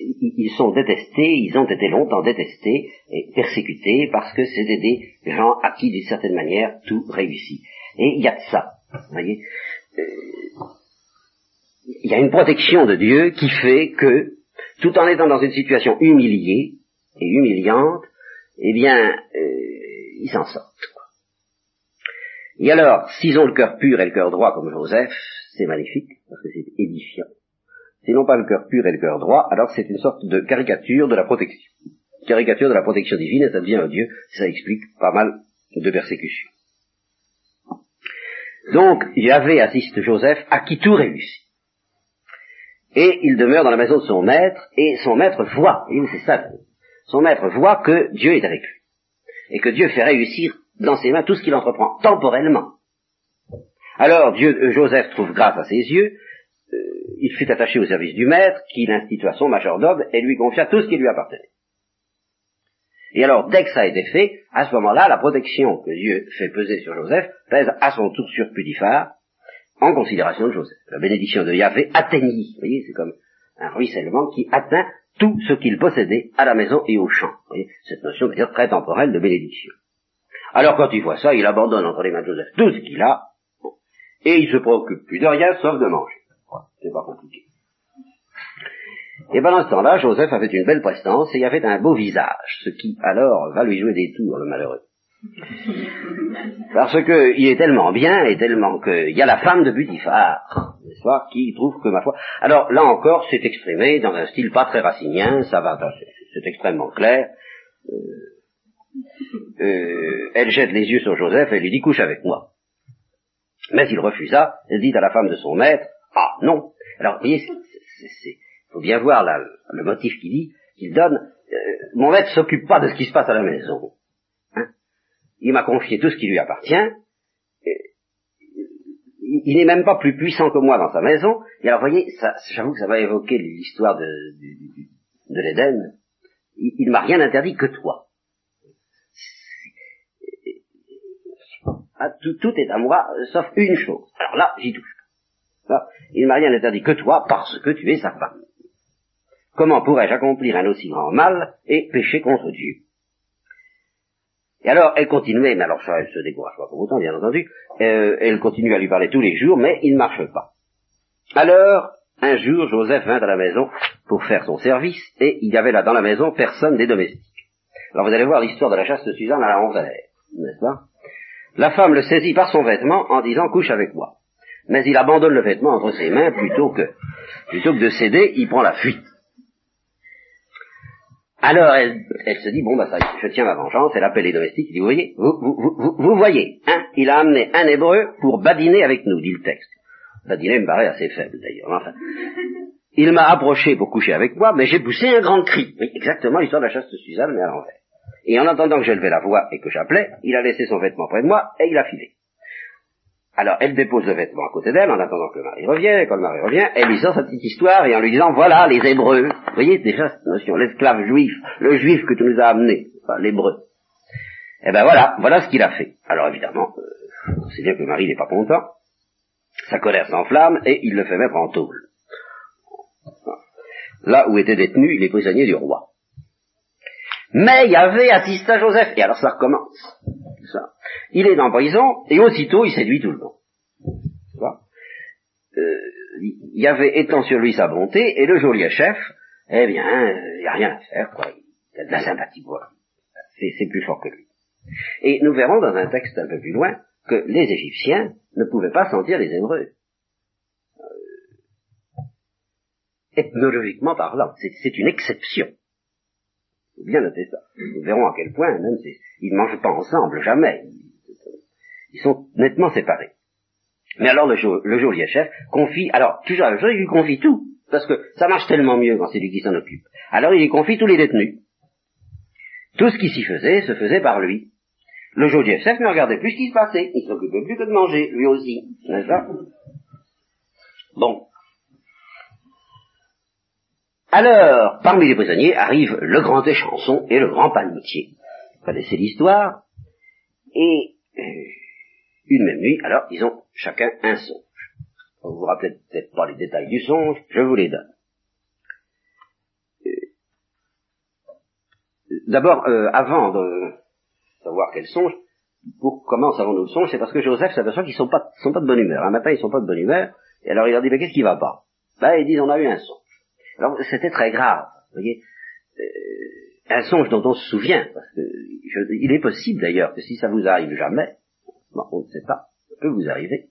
ils sont détestés, ils ont été longtemps détestés et persécutés parce que c'était des gens à qui, d'une certaine manière, tout réussit. Et il y a ça. Euh, il y a une protection de Dieu qui fait que, tout en étant dans une situation humiliée et humiliante, eh bien, euh, ils s'en sortent. Et alors, s'ils ont le cœur pur et le cœur droit comme Joseph, c'est magnifique, parce que c'est édifiant sinon pas le cœur pur et le cœur droit, alors c'est une sorte de caricature de la protection. Caricature de la protection divine, et ça devient un Dieu, ça explique pas mal de persécutions. Donc, Yahvé assiste Joseph, à qui tout réussit. Et il demeure dans la maison de son maître, et son maître voit, et c'est ça, son maître voit que Dieu est avec lui. Et que Dieu fait réussir dans ses mains tout ce qu'il entreprend, temporellement. Alors Dieu, Joseph trouve grâce à ses yeux, il fut attaché au service du maître, qui l'institua son majordome et lui confia tout ce qui lui appartenait. Et alors, dès que ça a été fait, à ce moment-là, la protection que Dieu fait peser sur Joseph pèse à son tour sur Pudifar, en considération de Joseph. La bénédiction de Yahvé atteignit, vous voyez, c'est comme un ruissellement qui atteint tout ce qu'il possédait à la maison et au champ. Vous voyez, cette notion, dire très temporelle de bénédiction. Alors quand il voit ça, il abandonne entre les mains de Joseph tout ce qu'il a, et il se préoccupe plus de rien sauf de manger. C'est pas compliqué. Et pendant ce temps-là, Joseph avait une belle prestance et il avait un beau visage, ce qui alors va lui jouer des tours, le malheureux. Parce que il est tellement bien et tellement qu'il y a la femme de Butifar, n'est-ce pas, qui trouve que ma foi. Alors là encore, c'est exprimé dans un style pas très racinien, ça va, c'est extrêmement clair. Euh, euh, elle jette les yeux sur Joseph et lui dit couche avec moi. Mais il refusa, elle dit à la femme de son maître, ah non. Alors, vous voyez, il faut bien voir le motif qu'il dit, qu'il donne. Euh, mon maître s'occupe pas de ce qui se passe à la maison. Hein? il m'a confié tout ce qui lui appartient. il n'est même pas plus puissant que moi dans sa maison. Et alors, vous voyez, j'avoue que ça va évoquer l'histoire de, de, l'Éden. Il, ne m'a rien interdit que toi. Ah, tout, est à moi, sauf une chose. Alors là, j'y touche. Il ne m'a rien interdit que toi, parce que tu es sa femme. Comment pourrais-je accomplir un aussi grand mal et pécher contre Dieu? Et alors, elle continuait, mais alors ça, elle se décourage pas pour autant, bien entendu, euh, elle continue à lui parler tous les jours, mais il ne marche pas. Alors, un jour, Joseph vint à la maison pour faire son service, et il y avait là dans la maison personne des domestiques. Alors vous allez voir l'histoire de la chasse de Suzanne à la Honvert, n'est-ce pas? La femme le saisit par son vêtement en disant couche avec moi mais il abandonne le vêtement entre ses mains plutôt que, plutôt que de céder, il prend la fuite. Alors elle, se dit, bon bah ça je tiens ma vengeance, elle appelle les domestiques, il dit, vous voyez, vous, vous, vous, voyez, hein, il a amené un hébreu pour badiner avec nous, dit le texte. Badiner me paraît assez faible d'ailleurs. Il m'a approché pour coucher avec moi, mais j'ai poussé un grand cri. Oui, exactement l'histoire de la chasse de Suzanne, mais à l'envers. Et en attendant que j'élevais la voix et que j'appelais, il a laissé son vêtement près de moi et il a filé. Alors, elle dépose le vêtement à côté d'elle en attendant que le mari revienne, et quand le mari revient, elle lui sort sa petite histoire et en lui disant, voilà les Hébreux. Vous voyez déjà cette notion, l'esclave juif, le juif que tu nous as amené, enfin, l'Hébreu. Eh ben voilà, voilà ce qu'il a fait. Alors évidemment, euh, c'est bien que le mari n'est pas content, sa colère s'enflamme et il le fait mettre en tôle. Là où était détenu les prisonniers du roi. Mais Yahvé assista Joseph, et alors ça recommence. Ça. Il est en prison, et aussitôt il séduit tout le monde. Euh, Yahvé étend sur lui sa bonté, et le geôlier chef, eh bien, il n'y a rien à faire, quoi. Il a de la sympathie pour. C'est plus fort que lui. Et nous verrons dans un texte un peu plus loin que les Égyptiens ne pouvaient pas sentir les Hébreux. Euh, ethnologiquement parlant, c'est une exception. Bien noter ça. Nous verrons à quel point, même, ils ne mangent pas ensemble, jamais. Ils sont nettement séparés. Mais alors le, le geôlier chef confie, alors toujours la il lui confie tout, parce que ça marche tellement mieux quand c'est lui qui s'en occupe. Alors il lui confie tous les détenus. Tout ce qui s'y faisait se faisait par lui. Le geôlier chef ne regardait plus ce qui se passait, il s'occupait plus que de manger, lui aussi, n'est-ce pas? Bon. Alors, parmi les prisonniers arrive le grand échanson et le grand panetier. Vous connaissez l'histoire Et euh, une même nuit, alors ils ont chacun un songe. Vous vous rappelez peut-être pas les détails du songe, je vous les donne. Euh, d'abord, euh, avant de savoir quel songe, pour comment savons-nous le songe, c'est parce que Joseph s'aperçoit qu'ils sont pas, sont pas de bonne humeur. Un matin, ils sont pas de bonne humeur, et alors il leur dit, mais qu'est-ce qui va pas? Ben, ils disent, on a eu un songe. Alors, c'était très grave, vous voyez. Euh, un songe dont on se souvient, parce que il est possible d'ailleurs que si ça vous arrive jamais, on ne sait pas, ça peut vous arriver,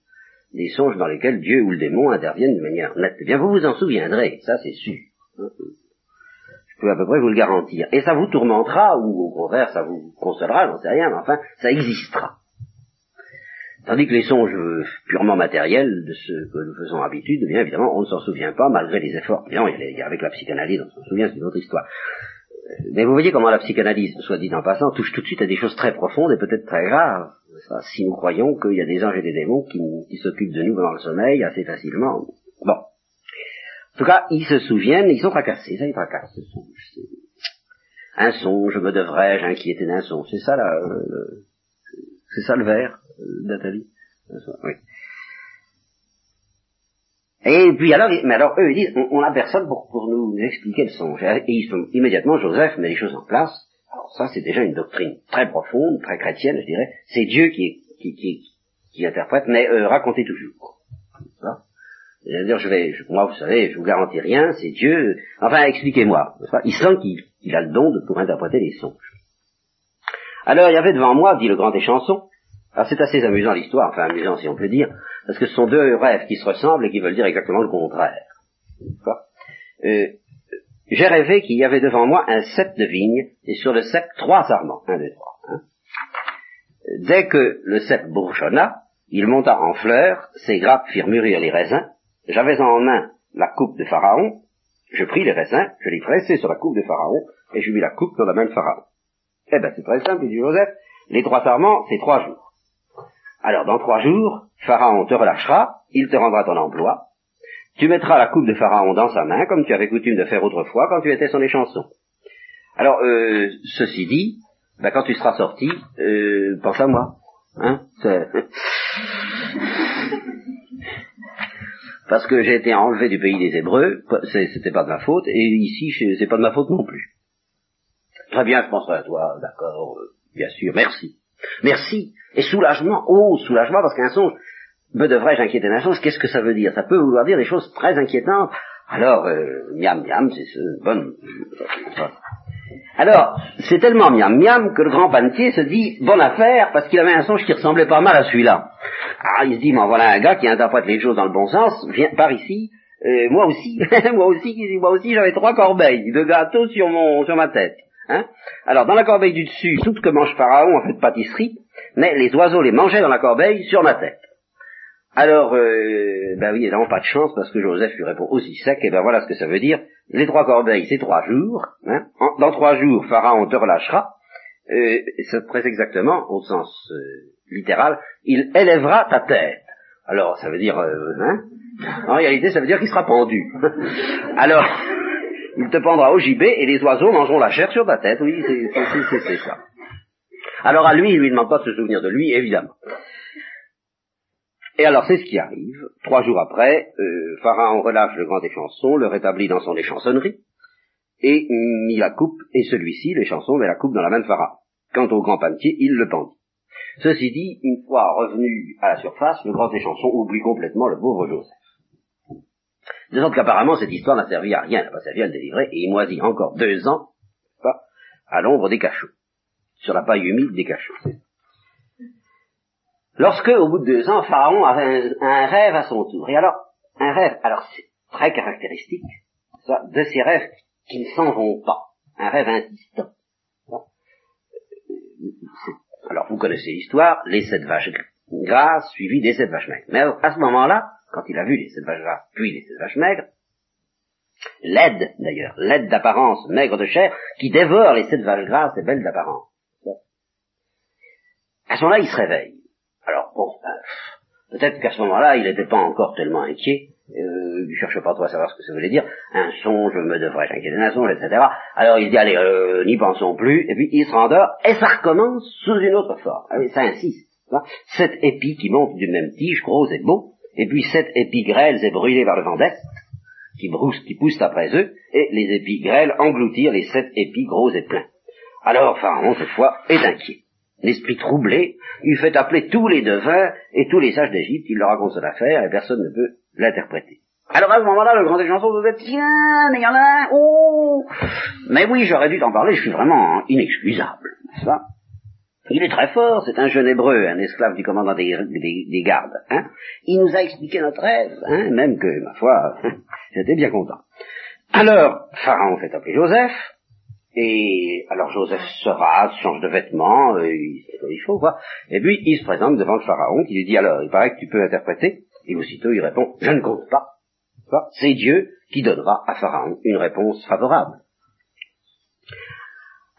des songes dans lesquels Dieu ou le démon interviennent de manière nette. Eh bien, vous vous en souviendrez, ça c'est sûr. Je peux à peu près vous le garantir. Et ça vous tourmentera, ou au contraire, ça vous consolera, j'en sais rien, mais enfin, ça existera. Tandis que les songes purement matériels de ce que nous faisons habitude, bien évidemment, on ne s'en souvient pas malgré les efforts. Bien, avec la psychanalyse, on s'en souvient, c'est une autre histoire. Mais vous voyez comment la psychanalyse, soit dit en passant, touche tout de suite à des choses très profondes et peut-être très graves. si nous croyons qu'il y a des anges et des démons qui, s'occupent de nous pendant le sommeil assez facilement. Bon. En tout cas, ils se souviennent, ils sont tracassés, ça ils tracassent. Un songe, me devrais-je inquiéter d'un songe. C'est ça là, c'est ça le vers, euh, Nathalie. Oui. Et puis alors, mais alors eux ils disent, on n'a personne pour, pour nous expliquer le songe. Et ils sont, immédiatement Joseph met les choses en place. Alors ça c'est déjà une doctrine très profonde, très chrétienne, je dirais. C'est Dieu qui, qui, qui, qui, interprète, mais euh, racontez toujours. C'est-à-dire, je vais, moi, vous savez, je vous garantis rien, c'est Dieu. Enfin, expliquez-moi. Il sent qu'il a le don de pour interpréter les songes. Alors, il y avait devant moi, dit le grand échanson. Alors, c'est assez amusant l'histoire, enfin amusant si on peut dire, parce que ce sont deux rêves qui se ressemblent et qui veulent dire exactement le contraire. Euh, J'ai rêvé qu'il y avait devant moi un cep de vigne, et sur le cep trois sarments. Un, deux, trois. Hein. Dès que le cep bourgeonna, il monta en fleurs, ses grappes firent mûrir les raisins, j'avais en main la coupe de Pharaon, je pris les raisins, je les pressai sur la coupe de Pharaon, et je mis la coupe dans la main de Pharaon. Eh ben c'est très simple, dit Joseph, les trois sarments, c'est trois jours. Alors dans trois jours, Pharaon te relâchera, il te rendra ton emploi, tu mettras la coupe de Pharaon dans sa main, comme tu avais coutume de faire autrefois quand tu étais son échanson. Alors, euh, ceci dit, ben, quand tu seras sorti, euh, pense à moi. Hein Parce que j'ai été enlevé du pays des Hébreux, c'était pas de ma faute, et ici, c'est pas de ma faute non plus. Très bien, je penserai à toi, d'accord, euh, bien sûr, merci. Merci. Et soulagement, oh, soulagement, parce qu'un songe, me devrais-je inquiéter d'un songe Qu'est-ce que ça veut dire? Ça peut vouloir dire des choses très inquiétantes. Alors, euh, miam miam, c'est ce bon. Alors, c'est tellement miam miam que le grand panetier se dit bonne affaire parce qu'il avait un songe qui ressemblait pas mal à celui-là. Ah, il se dit, voilà un gars qui interprète les choses dans le bon sens, viens par ici. Euh, moi aussi, moi aussi, moi aussi, j'avais trois corbeilles de gâteaux sur mon, sur ma tête. Hein? Alors, dans la corbeille du dessus, tout ce que mange Pharaon en fait de pâtisserie, mais les oiseaux les mangeaient dans la corbeille sur ma tête. Alors, euh, ben oui, n'ont pas de chance parce que Joseph lui répond aussi sec, et ben voilà ce que ça veut dire. Les trois corbeilles, c'est trois jours. Hein dans trois jours, Pharaon te relâchera. Euh, c'est très exactement, au sens euh, littéral, il élèvera ta tête. Alors, ça veut dire, euh, hein en réalité, ça veut dire qu'il sera pendu. Alors, il te pendra au gibet et les oiseaux mangeront la chair sur ta tête. Oui, c'est ça. Alors à lui, il lui demande pas de se souvenir de lui, évidemment. Et alors c'est ce qui arrive. Trois jours après, euh, Pharaon relâche le grand échanson, le rétablit dans son échansonnerie, et mit la coupe, et celui-ci, les chansons, met la coupe dans la main de Pharaon. Quant au grand panetier, il le pendit. Ceci dit, une fois revenu à la surface, le grand échanson oublie complètement le pauvre Joseph. De sorte qu'apparemment, cette histoire n'a servi à rien, n'a pas servi à le délivrer, et il moisit encore deux ans, pas, à l'ombre des cachots, sur la paille humide des cachots. Lorsque, au bout de deux ans, Pharaon a un, rêve à son tour. Et alors, un rêve, alors c'est très caractéristique, de ces rêves qui ne s'en vont pas. Un rêve insistant. Alors, vous connaissez l'histoire, les sept vaches grasses suivies des sept vaches maigres. Mais à ce moment-là, quand il a vu les sept vaches grasses, puis les sept vaches maigres, l'aide d'ailleurs, l'aide d'apparence, maigre de chair, qui dévore les sept vaches grasses et belles d'apparence. À ce moment-là, il se réveille. Alors, bon, ben, peut-être qu'à ce moment-là, il n'était pas encore tellement inquiet, euh, il cherche pas trop à savoir ce que ça voulait dire, un songe me devrais inquiéter d'un songe, etc. Alors il dit, allez, euh, n'y pensons plus, et puis il se rendort, et ça recommence sous une autre forme. Allez, ça insiste. Sept épis qui montent du même tige, gros et beau, et puis sept épis grêles et brûlés vers le vent d'est, qui, broussent, qui poussent après eux, et les épis grêles engloutirent les sept épis gros et pleins. Alors Pharaon, cette fois, est inquiet. L'esprit troublé, il fait appeler tous les devins et tous les sages d'Égypte, il leur raconte son affaire et personne ne peut l'interpréter. Alors à ce moment-là, le grand des vous dit, tiens, mais il y en a un, oh Mais oui, j'aurais dû t'en parler, je suis vraiment inexcusable, n'est-ce il est très fort, c'est un jeune hébreu, un esclave du commandant des, des, gardes. Hein il nous a expliqué notre rêve, hein, même que, ma foi, j'étais bien content. Alors, Pharaon fait appeler Joseph, et alors Joseph se rase, change de vêtements, euh, il, il faut quoi. Et puis il se présente devant le pharaon qui lui dit alors, il paraît que tu peux interpréter. Et aussitôt il répond, je ne compte pas. C'est Dieu qui donnera à Pharaon une réponse favorable.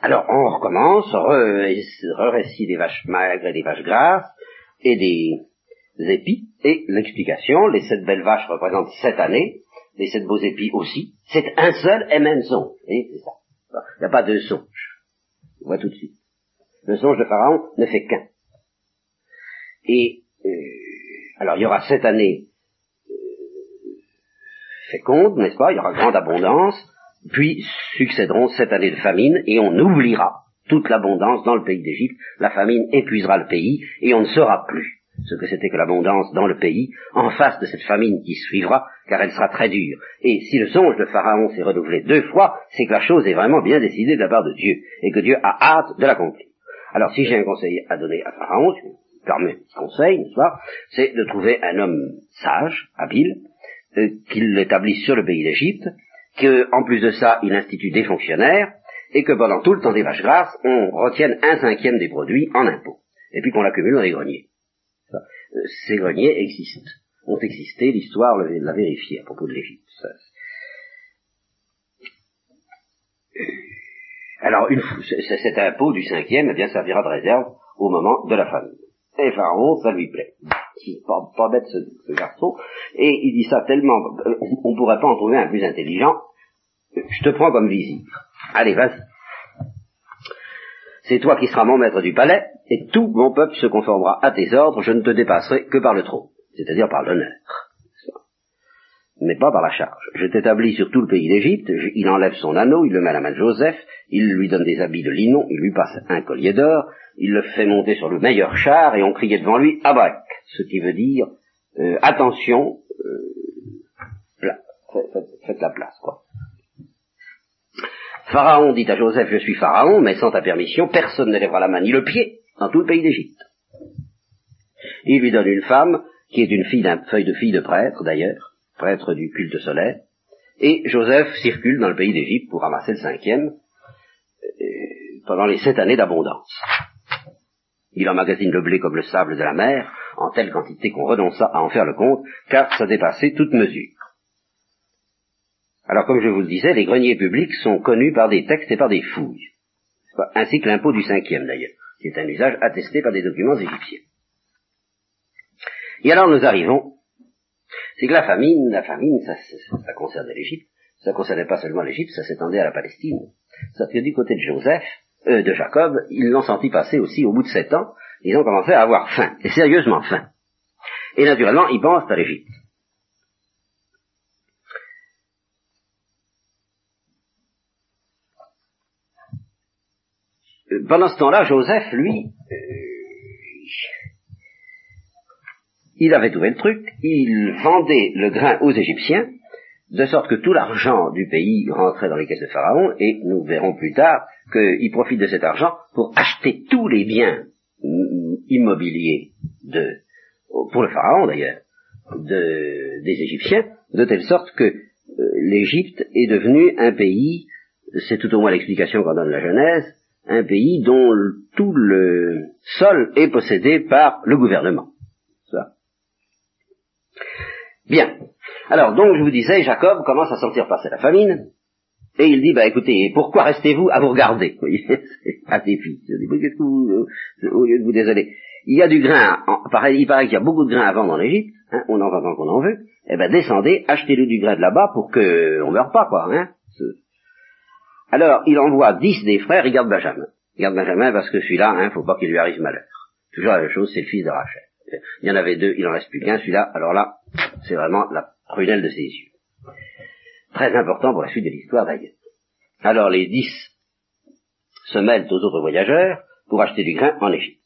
Alors on recommence, re-récit des vaches maigres et des vaches grasses et des épis, et l'explication, les sept belles vaches représentent sept années, les sept beaux épis aussi, c'est un seul et même son. c'est ça. Il n'y a pas de songe. On voit tout de suite. Le songe de Pharaon ne fait qu'un. Et euh, alors il y aura sept années euh, fécondes, n'est-ce pas? Il y aura grande abondance, puis succéderont sept années de famine, et on oubliera toute l'abondance dans le pays d'Égypte. La famine épuisera le pays, et on ne saura plus ce que c'était que l'abondance dans le pays, en face de cette famine qui suivra, car elle sera très dure. Et si le songe de Pharaon s'est renouvelé deux fois, c'est que la chose est vraiment bien décidée de la part de Dieu, et que Dieu a hâte de l'accomplir. Alors si j'ai un conseil à donner à Pharaon, je permets un conseil, n'est-ce c'est de trouver un homme sage, habile, euh, qu'il l'établisse sur le pays d'Égypte, qu'en plus de ça, il institue des fonctionnaires, et que pendant tout le temps des vaches grasses, on retienne un cinquième des produits en impôts, et puis qu'on l'accumule dans les greniers ces greniers existent, ont existé, l'histoire l'a vérifié à propos de l'Égypte. Alors, une, cet impôt du cinquième eh bien, servira de réserve au moment de la famine. Et Pharaon, ça lui plaît. Pas, pas bête ce, garçon. Et il dit ça tellement, on ne pourrait pas en trouver un plus intelligent. Je te prends comme visite. Allez, vas-y. C'est toi qui seras mon maître du palais, et tout mon peuple se conformera à tes ordres, je ne te dépasserai que par le trône, c'est-à-dire par l'honneur, mais pas par la charge. Je t'établis sur tout le pays d'Égypte, il enlève son anneau, il le met à la main de Joseph, il lui donne des habits de linon, il lui passe un collier d'or, il le fait monter sur le meilleur char, et on criait devant lui Abrac, ce qui veut dire euh, attention, euh, faites la place, quoi. Pharaon dit à Joseph, je suis Pharaon, mais sans ta permission, personne ne lèvera la main ni le pied dans tout le pays d'Égypte. Il lui donne une femme, qui est une fille d'un feuille de fille de prêtre d'ailleurs, prêtre du culte solaire, et Joseph circule dans le pays d'Égypte pour ramasser le cinquième euh, pendant les sept années d'abondance. Il emmagasine le blé comme le sable de la mer, en telle quantité qu'on renonça à en faire le compte, car ça dépassait toute mesure. Alors comme je vous le disais, les greniers publics sont connus par des textes et par des fouilles, ainsi que l'impôt du cinquième d'ailleurs qui est un usage attesté par des documents égyptiens. Et alors nous arrivons, c'est que la famine, la famine, ça, ça, concernait l'Égypte, ça concernait pas seulement l'Égypte, ça s'étendait à la Palestine. Ça que du côté de Joseph, euh, de Jacob, ils l'ont senti passer aussi au bout de sept ans, ils ont commencé à avoir faim, et sérieusement faim. Et naturellement, ils pensent à l'Égypte. Euh, pendant ce temps-là, Joseph, lui, euh, il avait trouvé le truc, il vendait le grain aux Égyptiens, de sorte que tout l'argent du pays rentrait dans les caisses de Pharaon, et nous verrons plus tard qu'il profite de cet argent pour acheter tous les biens immobiliers de, pour le Pharaon d'ailleurs, de, des Égyptiens, de telle sorte que euh, l'Égypte est devenue un pays, c'est tout au moins l'explication qu'en donne la Genèse, un pays dont tout le sol est possédé par le gouvernement. Bien. Alors, donc, je vous disais, Jacob commence à sentir passer la famine, et il dit, bah écoutez, pourquoi restez-vous à vous regarder? Vous voyez, à tes fils. qu'est-ce euh, au lieu de vous désoler, il y a du grain, pareil, il paraît qu'il y a beaucoup de grain à vendre en Égypte, hein, on en vend tant qu'on en veut, eh ben descendez, achetez-le du grain de là-bas pour que on meure pas, quoi. Hein. Alors, il envoie dix des frères, il garde Benjamin. Il garde Benjamin parce que celui-là, hein, faut pas qu'il lui arrive malheur. Toujours la même chose, c'est le fils de Rachel. Il y en avait deux, il en reste plus qu'un, celui-là, alors là, c'est vraiment la prunelle de ses yeux. Très important pour la suite de l'histoire d'ailleurs. Alors les dix se mêlent aux autres voyageurs pour acheter du grain en Égypte.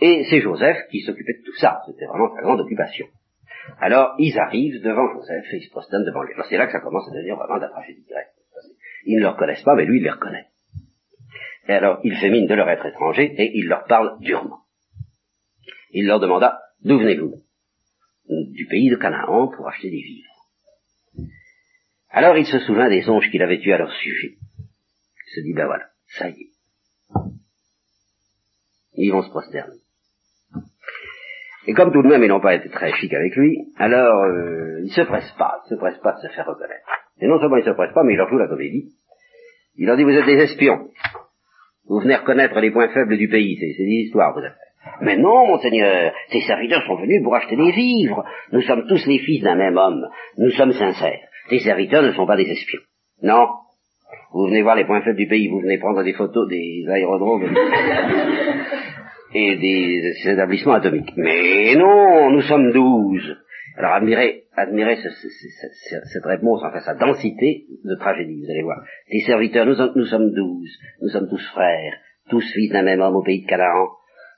Et c'est Joseph qui s'occupait de tout ça. C'était vraiment sa grande occupation. Alors, ils arrivent devant Joseph et ils se prosternent devant lui. Alors c'est là que ça commence à devenir vraiment de la tragédie grecque. Ils ne le reconnaissent pas, mais lui, il les reconnaît. Et alors, il fait mine de leur être étranger et il leur parle durement. Il leur demanda, d'où venez-vous? Du pays de Canaan pour acheter des vivres. Alors il se souvint des songes qu'il avait eus à leur sujet. Il se dit, ben voilà, ça y est. Ils vont se prosterner. Et comme tout de même ils n'ont pas été très chics avec lui, alors euh, il se presse pas, il se presse pas de se faire reconnaître. Et non seulement il se presse pas, mais il leur joue la comédie. Il leur dit vous êtes des espions. Vous venez reconnaître les points faibles du pays, c'est des histoires vous avez. Mais non, monseigneur, ces serviteurs sont venus pour acheter des vivres. Nous sommes tous les fils d'un même homme. Nous sommes sincères. Ces serviteurs ne sont pas des espions. Non. Vous venez voir les points faibles du pays, vous venez prendre des photos des aérodromes et des, établissements atomiques. Mais non, nous sommes douze. Alors admirez, admirez cette réponse, enfin sa densité de tragédie, vous allez voir. Les serviteurs, nous, nous sommes douze, nous sommes tous frères, tous fils d'un même homme au pays de Canaan.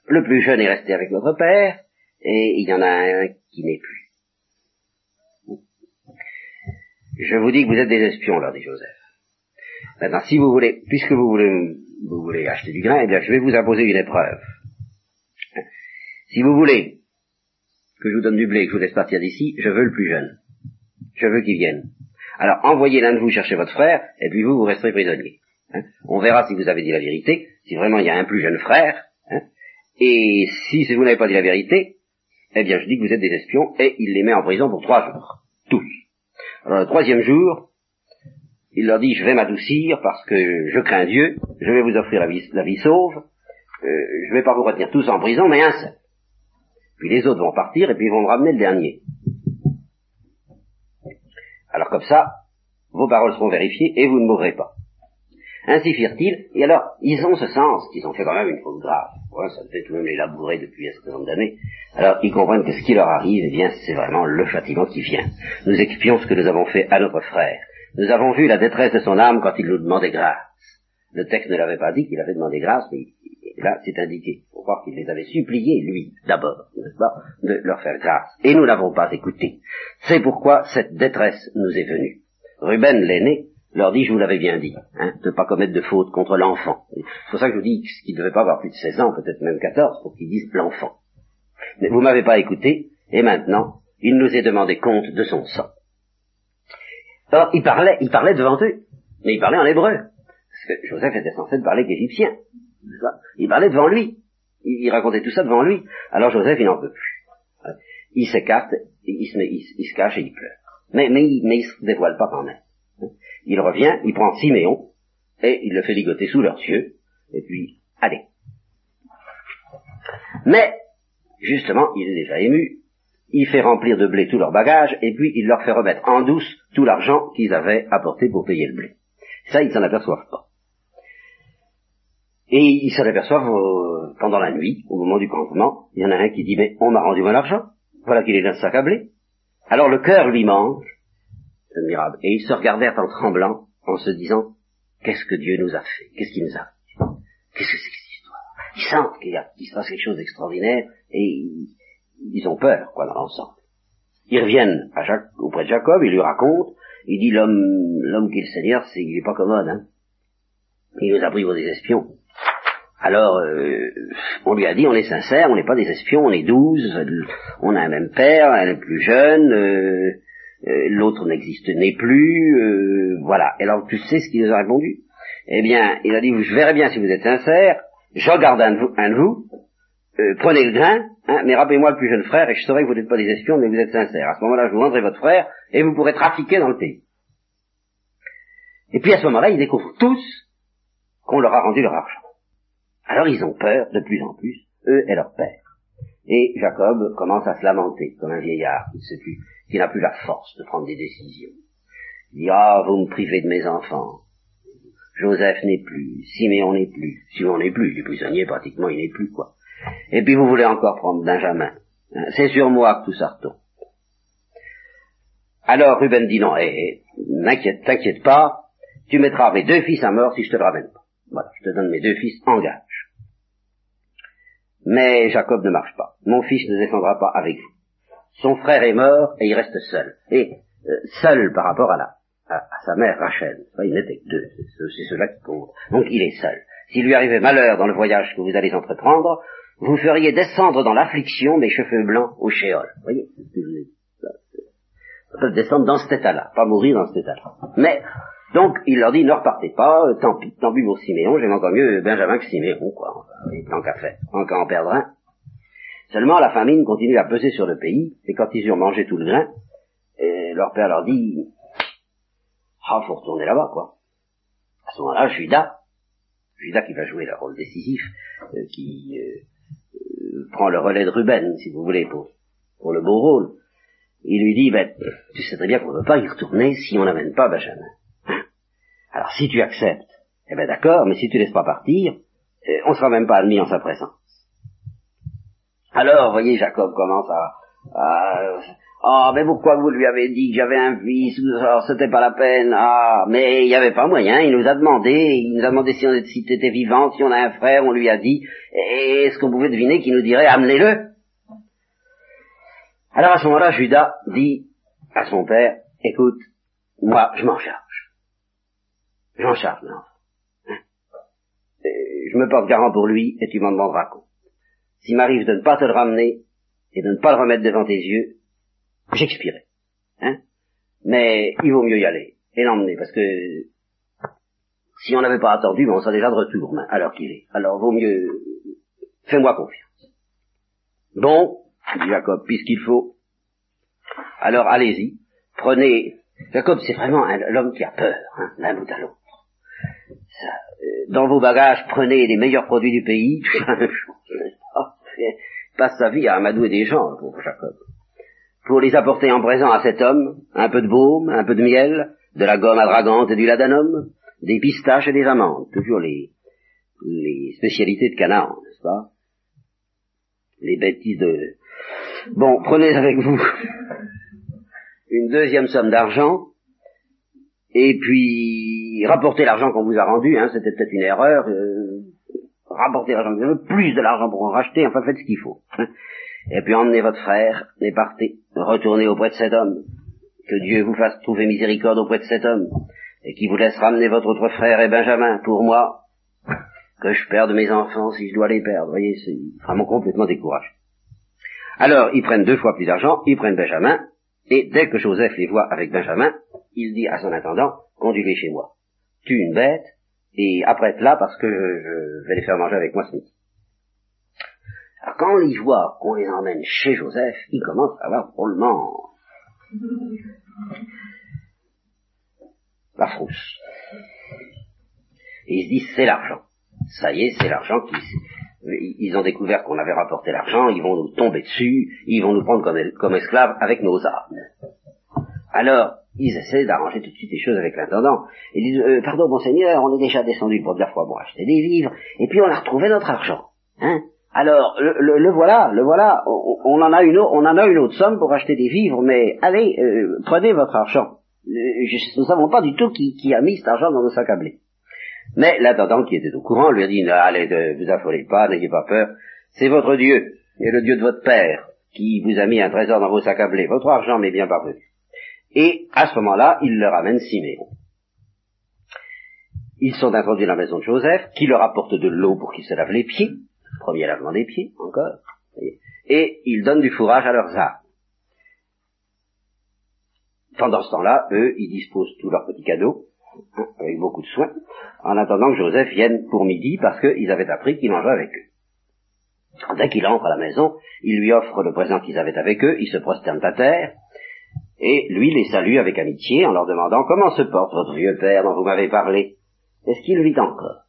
Le plus jeune est resté avec notre père, et il y en a un qui n'est plus. Je vous dis que vous êtes des espions, leur dit Joseph. Maintenant, si vous voulez, puisque vous voulez, vous voulez acheter du grain, eh bien, je vais vous imposer une épreuve. Si vous voulez que je vous donne du blé et que je vous laisse partir d'ici, je veux le plus jeune. Je veux qu'il vienne. Alors envoyez l'un de vous chercher votre frère, et puis vous, vous resterez prisonnier. Hein? On verra si vous avez dit la vérité, si vraiment il y a un plus jeune frère, hein. Et si vous n'avez pas dit la vérité, eh bien je dis que vous êtes des espions, et il les met en prison pour trois jours. Tous. Alors le troisième jour, il leur dit, je vais m'adoucir parce que je crains Dieu, je vais vous offrir la vie, sauve, euh, je ne vais pas vous retenir tous en prison, mais un seul. Puis les autres vont partir et puis ils vont me ramener le dernier. Alors comme ça, vos paroles seront vérifiées et vous ne mourrez pas. Ainsi firent-ils, et alors, ils ont ce sens qu'ils ont fait quand même une faute grave. Ça devait tout de même les depuis un certain nombre d'années. Alors, ils comprennent que ce qui leur arrive, eh bien, c'est vraiment le châtiment qui vient. Nous expions ce que nous avons fait à notre frère. Nous avons vu la détresse de son âme quand il nous demandait grâce. Le texte ne l'avait pas dit qu'il avait demandé grâce, mais là, c'est indiqué. Faut croire qu'il les avait suppliés, lui, d'abord, n'est-ce pas, de leur faire grâce. Et nous n'avons pas écouté. C'est pourquoi cette détresse nous est venue. Ruben, l'aîné, leur dit, je vous l'avais bien dit, hein, de ne pas commettre de faute contre l'enfant. C'est pour ça que je vous dis qu'il ne devait pas avoir plus de 16 ans, peut-être même 14, pour qu'ils disent l'enfant. Mais vous m'avez pas écouté, et maintenant, il nous est demandé compte de son sang. Alors, il parlait, il parlait devant eux, mais il parlait en hébreu. Parce que Joseph était censé parler qu'égyptien. Il parlait devant lui. Il, racontait tout ça devant lui. Alors Joseph, il n'en peut plus. Il s'écarte, il se, il, se cache et il pleure. Mais, mais, mais il se dévoile pas quand même. Il revient, il prend Siméon, et il le fait ligoter sous leurs yeux, et puis, allez. Mais, justement, il est déjà ému, il fait remplir de blé tout leur bagage, et puis il leur fait remettre en douce tout l'argent qu'ils avaient apporté pour payer le blé. Ça, ils s'en aperçoivent pas. Et ils s'en aperçoivent euh, pendant la nuit, au moment du campement, il y en a un qui dit, mais on m'a rendu mon argent, voilà qu'il est dans sac. Alors le cœur lui mange, admirable, et ils se regardèrent en tremblant, en se disant, Qu'est-ce que Dieu nous a fait? Qu'est-ce qui nous a Qu'est-ce que c'est que cette histoire? Ils sentent qu'il se passe quelque chose d'extraordinaire et ils, ont peur, quoi, dans l'ensemble. Ils reviennent à Jacques, auprès de Jacob, ils lui racontent, il dit l'homme, l'homme qui est le Seigneur, c'est, il est pas commode, hein. Il nous a pris pour des espions. Alors, euh, on lui a dit, on est sincère, on n'est pas des espions, on est douze, on a un même père, elle est plus jeune, euh, euh, l'autre n'existe n'est plus, voilà. Et alors, tu sais ce qu'il nous a répondu? Eh bien, il a dit, je verrai bien si vous êtes sincère, je garde un de vous, vous prenez le grain, hein, mais rappelez-moi le plus jeune frère, et je saurai que vous n'êtes pas des espions, mais vous êtes sincères. À ce moment-là, je vous rendrai votre frère, et vous pourrez trafiquer dans le pays. Et puis à ce moment-là, ils découvrent tous qu'on leur a rendu leur argent. Alors ils ont peur de plus en plus, eux et leur père. Et Jacob commence à se lamenter comme un vieillard qui, n'a plus la force de prendre des décisions. Il dit, ah, vous me privez de mes enfants. Joseph n'est plus, Siméon n'est plus, Siméon n'est plus, il est prisonnier pratiquement, il n'est plus, quoi. Et puis vous voulez encore prendre Benjamin. Hein, c'est sur moi que tout ça retombe. Alors Ruben dit non, hé, n'inquiète, t'inquiète pas, tu mettras mes deux fils à mort si je te le ramène pas. Voilà, je te donne mes deux fils en gage. Mais Jacob ne marche pas. Mon fils ne descendra pas avec vous. Son frère est mort et il reste seul. Et euh, seul par rapport à, la, à, sa mère Rachel. Il n'était que deux, c'est cela qui compte. Donc il est seul. S'il lui arrivait malheur dans le voyage que vous allez entreprendre, vous feriez descendre dans l'affliction mes cheveux blancs au shéol. Vous voyez ai dit. descendre dans cet état-là, pas mourir dans cet état-là. Mais donc, il leur dit, ne repartez pas, tant pis, tant pis pour Siméon, j'aime encore mieux Benjamin que Siméon, quoi, enfin, tant qu'à faire, tant en perdre un. Seulement, la famine continue à peser sur le pays, et quand ils eurent mangé tout le grain, et leur père leur dit, ah, faut retourner là-bas, quoi. À ce moment-là, Judas, Judas qui va jouer le rôle décisif, euh, qui euh, prend le relais de Ruben, si vous voulez, pour, le beau rôle, il lui dit, ben, tu sais très bien qu'on ne peut pas y retourner si on n'amène pas Benjamin. Alors si tu acceptes, eh bien d'accord, mais si tu laisses pas partir, on ne sera même pas admis en sa présence. Alors, voyez, Jacob commence à, ah, mais pourquoi vous lui avez dit que j'avais un fils C'était pas la peine. Ah, mais il n'y avait pas moyen. Il nous a demandé. Il nous a demandé si on était vivant, si on a un frère. On lui a dit. Est-ce qu'on pouvait deviner qu'il nous dirait amenez-le? Alors à ce moment-là, Judas dit à son père écoute, moi, je m'en charge. J'en charge l'enfant. Je me porte garant pour lui et tu m'en demanderas compte. S'il m'arrive de ne pas te le ramener et de ne pas le remettre devant tes yeux, j'expirerai. Hein? Mais il vaut mieux y aller et l'emmener parce que si on n'avait pas attendu, on serait déjà de retour hein, alors qu'il est. Alors vaut mieux, fais-moi confiance. Bon, dit Jacob, puisqu'il faut, alors allez-y, prenez. Jacob, c'est vraiment l'homme qui a peur, hein, l'un bout à l'autre. Dans vos bagages, prenez les meilleurs produits du pays, passe sa vie à amadouer des gens, pour Jacob. Pour les apporter en présent à cet homme, un peu de baume, un peu de miel, de la gomme adragante et du ladanum, des pistaches et des amandes, toujours les, les spécialités de Canaan, n'est-ce pas? Les bêtises de... Bon, prenez avec vous une deuxième somme d'argent, et puis rapportez l'argent qu'on vous a rendu, hein, c'était peut-être une erreur, euh, rapportez l'argent, plus de l'argent pour en racheter, enfin faites ce qu'il faut. Et puis emmenez votre frère et partez, retournez auprès de cet homme, que Dieu vous fasse trouver miséricorde auprès de cet homme, et qui vous laisse ramener votre autre frère et Benjamin, pour moi, que je perde mes enfants si je dois les perdre. Vous voyez, c'est vraiment complètement découragé. Alors, ils prennent deux fois plus d'argent, ils prennent Benjamin, et dès que Joseph les voit avec Benjamin, il dit à son intendant, conduis-les chez moi. Tue une bête, et apprête-la parce que je, vais les faire manger avec moi ce midi. Alors quand il voit qu'on les emmène chez Joseph, il commence à avoir drôlement la frousse. Et il se dit, c'est l'argent. Ça y est, c'est l'argent qui... Ils ont découvert qu'on avait rapporté l'argent, ils vont nous tomber dessus, ils vont nous prendre comme, comme esclaves avec nos armes. Alors, ils essaient d'arranger tout de suite les choses avec l'intendant. Ils disent, euh, pardon, monseigneur, on est déjà descendu pour première fois pour acheter des vivres, et puis on a retrouvé notre argent. Hein Alors, le, voilà, le voilà, on, en a une, on en a une autre somme pour acheter des vivres, mais allez, euh, prenez votre argent. Euh, nous ne savons pas du tout qui, qui, a mis cet argent dans nos sacs à blé. Mais l'intendant qui était au courant lui a dit, allez, ne vous affolez pas, n'ayez pas peur, c'est votre Dieu, et le Dieu de votre Père, qui vous a mis un trésor dans vos sacs à blé. Votre argent m'est bien parvenu. Et à ce moment-là, il leur amène Siméon. Ils sont introduits dans la maison de Joseph, qui leur apporte de l'eau pour qu'ils se lavent les pieds, premier lavement des pieds, encore, et ils donnent du fourrage à leurs âmes. Pendant ce temps-là, eux, ils disposent tous leurs petits cadeaux, avec beaucoup de soin, en attendant que Joseph vienne pour midi, parce qu'ils avaient appris qu'il mangeait avec eux. Dès qu'il entre à la maison, il lui offre le présent qu'ils avaient avec eux, ils se prosternent à terre, et lui les salue avec amitié en leur demandant comment se porte votre vieux père dont vous m'avez parlé. Est-ce qu'il vit encore?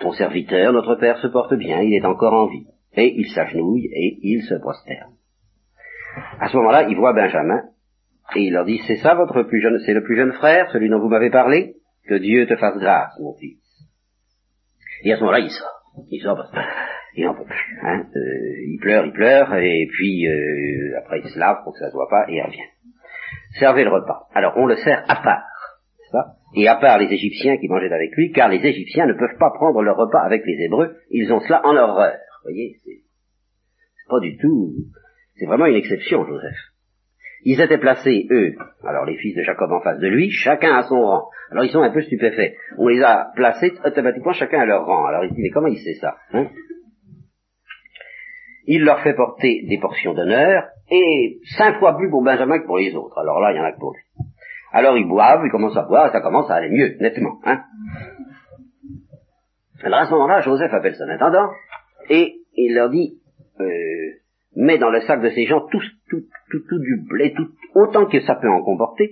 Ton serviteur, notre père, se porte bien, il est encore en vie. Et il s'agenouille et il se prosterne. À ce moment-là, il voit Benjamin, et il leur dit, c'est ça votre plus jeune, c'est le plus jeune frère, celui dont vous m'avez parlé? Que Dieu te fasse grâce, mon fils. Et à ce moment-là, il sort. Il sort parce peut plus. Hein. Euh, il pleure, il pleure, et puis euh, après il se lave pour que ça se voit pas, et il revient. Servez le repas. Alors on le sert à part. Ça et à part les Égyptiens qui mangeaient avec lui, car les Égyptiens ne peuvent pas prendre leur repas avec les Hébreux, ils ont cela en horreur. Vous voyez, c'est pas du tout, c'est vraiment une exception, Joseph. Ils étaient placés, eux, alors les fils de Jacob en face de lui, chacun à son rang. Alors ils sont un peu stupéfaits. On les a placés automatiquement chacun à leur rang. Alors ils se disent, mais comment il sait ça hein? Il leur fait porter des portions d'honneur, et cinq fois plus pour Benjamin que pour les autres. Alors là, il y en a que pour lui. Alors ils boivent, ils commencent à boire, et ça commence à aller mieux, nettement. Hein Alors à ce moment-là, Joseph appelle son intendant, et il leur dit, euh, mets dans le sac de ces gens tout, tout, tout, tout du blé, tout, autant que ça peut en comporter,